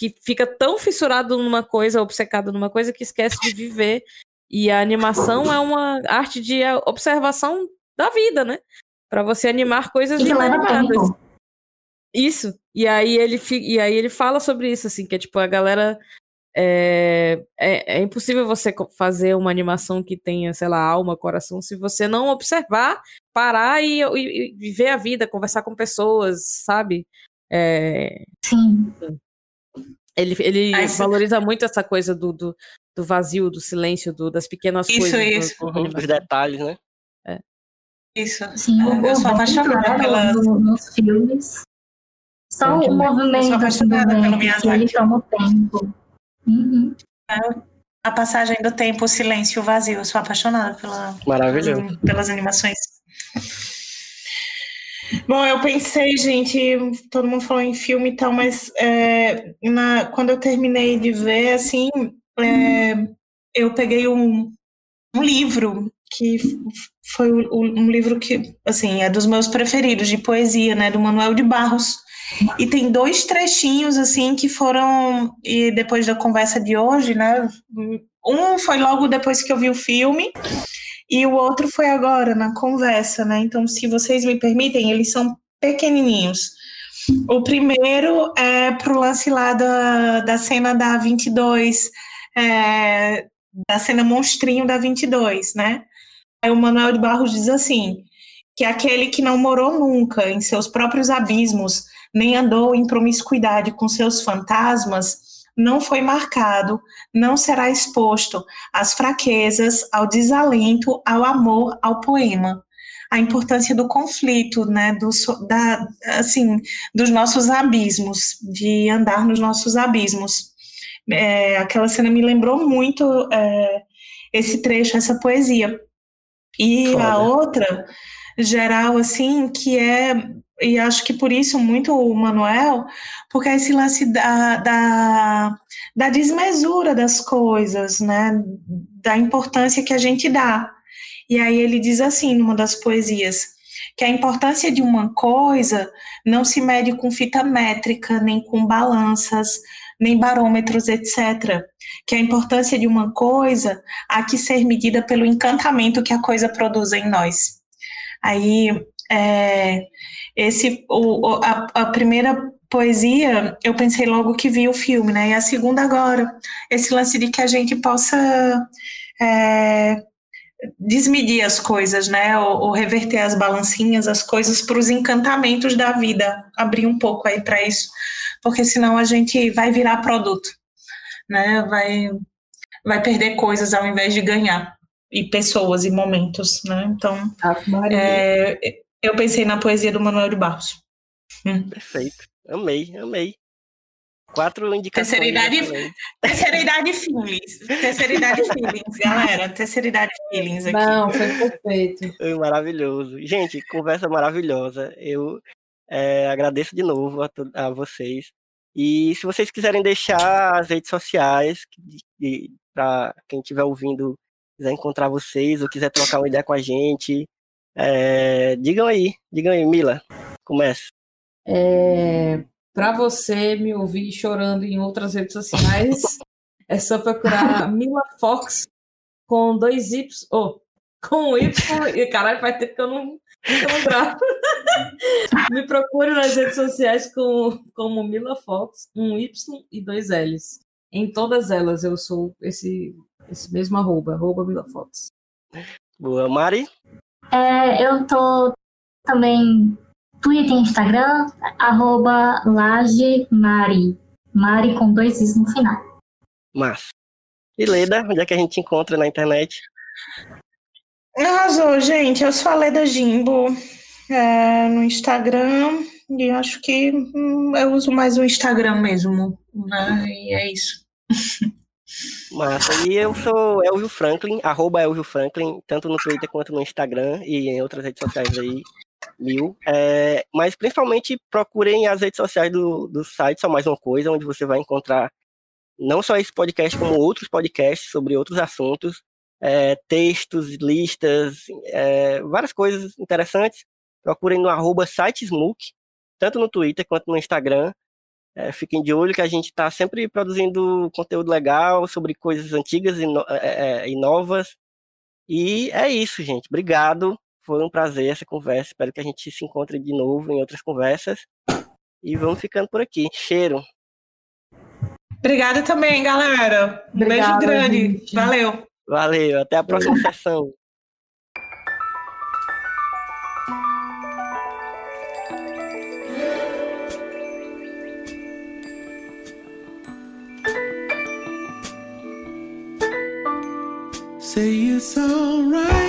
que fica tão fissurado numa coisa, obcecado numa coisa, que esquece de viver. E a animação é uma arte de observação da vida, né? Pra você animar coisas inanimadas. Isso. E aí ele e aí ele fala sobre isso, assim, que é tipo, a galera. É, é, é impossível você fazer uma animação que tenha, sei lá, alma, coração, se você não observar, parar e, e- e viver a vida, conversar com pessoas, sabe? É, Sim. Ele ele Ah, isso- valoriza muito essa coisa do, do, do vazio, do silêncio, do- das pequenas Isso, coisas. isso. do animação. Os detalhes, né? Isso. Sim, É, o, eu o sou apaixonada pela- no- nos filmes. Só Eu o também. movimento Eu sou assim, do apaixonada pelo vento, que ele toma o tempo. Uhum. A passagem do tempo, o silêncio, o vazio. Eu sou apaixonada pela, Maravilhoso. pelas animações. Bom, eu pensei, gente, todo mundo falou em filme e tal, mas é, na- quando eu terminei de ver, assim, é, eu peguei um, um livro que foi um livro que, assim, é dos meus preferidos de poesia, né, do Manuel de Barros. E tem dois trechinhos, assim, que foram, e depois da conversa de hoje, né, um foi logo depois que eu vi o filme, e o outro foi agora, na conversa, né? Então, se vocês me permitem, eles são pequenininhos. O primeiro é pro lance lá da, da cena da 22, é, da cena monstrinho da 22, né? Aí o Manuel de Barros diz assim, que aquele que não morou nunca em seus próprios abismos, nem andou em promiscuidade com seus fantasmas, não foi marcado, não será exposto às fraquezas, ao desalento, ao amor, ao poema. A importância do conflito, né, do, da, assim, dos nossos abismos, de andar nos nossos abismos. É, aquela cena me lembrou muito é, esse trecho, essa poesia. E Foda. a outra, geral, assim, que é, e acho que por isso muito o Manuel, porque é esse lance da, da, da desmesura das coisas, né? Da importância que a gente dá. E aí ele diz assim, numa das poesias, que a importância de uma coisa não se mede com fita métrica, nem com balanças, nem barômetros, etc. Que a importância de uma coisa há que ser medida pelo encantamento que a coisa produz em nós. Aí, é, esse, o, a, a primeira poesia, eu pensei logo que vi o filme, né? E a segunda agora, esse lance de que a gente possa é, desmedir as coisas, né? Ou, ou, reverter as balancinhas, as coisas para os encantamentos da vida, abrir um pouco aí para isso, porque senão a gente vai virar produto, né? Vai vai perder coisas ao invés de ganhar e pessoas e momentos, né? Então, é, eu pensei na poesia do Manuel de Barros. Hum. Perfeito. Amei, amei. Quatro indicações. Terceira idade, terceira idade feelings. Terceira idade feelings, galera. Terceira idade feelings aqui. Não, foi perfeito. Foi maravilhoso. Gente, conversa maravilhosa. Eu é, agradeço de novo a, a, vocês. E se vocês quiserem deixar as redes sociais, para quem estiver ouvindo, quiser encontrar vocês ou quiser trocar uma ideia com a gente, é, digam aí, digam aí, Mila, começa. É, para você me ouvir chorando em outras redes sociais, é só procurar Mila Fox com dois Y, oh, com Y, e caralho, faz tempo que eu não lembrar. me procure nas redes sociais com, como Mila Fox, um Y e dois L's. Em todas elas eu sou esse, esse mesmo arroba, arroba Mila Fox. Boa, Mari? É, eu tô também Twitter e Instagram, arroba Mari. Mari com dois is no final. Massa. E Leda, onde é que a gente encontra na internet? Arrasou, gente. Eu sou a Leda Jimbo é, no Instagram e acho que hum, eu uso mais o Instagram mesmo, né? E é isso. Massa. E eu sou Elvio Franklin, arroba Elvio Franklin, tanto no Twitter quanto no Instagram e em outras redes sociais aí, mil. É, mas principalmente procurem as redes sociais do, do site Só Mais Uma Coisa, onde você vai encontrar não só esse podcast, como outros podcasts sobre outros assuntos, é, textos, listas, é, várias coisas interessantes. Procurem no arroba sitesmook, tanto no Twitter quanto no Instagram. É, fiquem de olho que a gente está sempre produzindo conteúdo legal sobre coisas antigas e, no, é, é, e, novas. E é isso, gente. Obrigado. Foi um prazer essa conversa. Espero que a gente se encontre de novo em outras conversas. E vamos ficando por aqui. Cheiro. Obrigada também, galera. Um Obrigada, beijo grande. Gente. Valeu. Valeu. Até a próxima sessão. Say it's alright.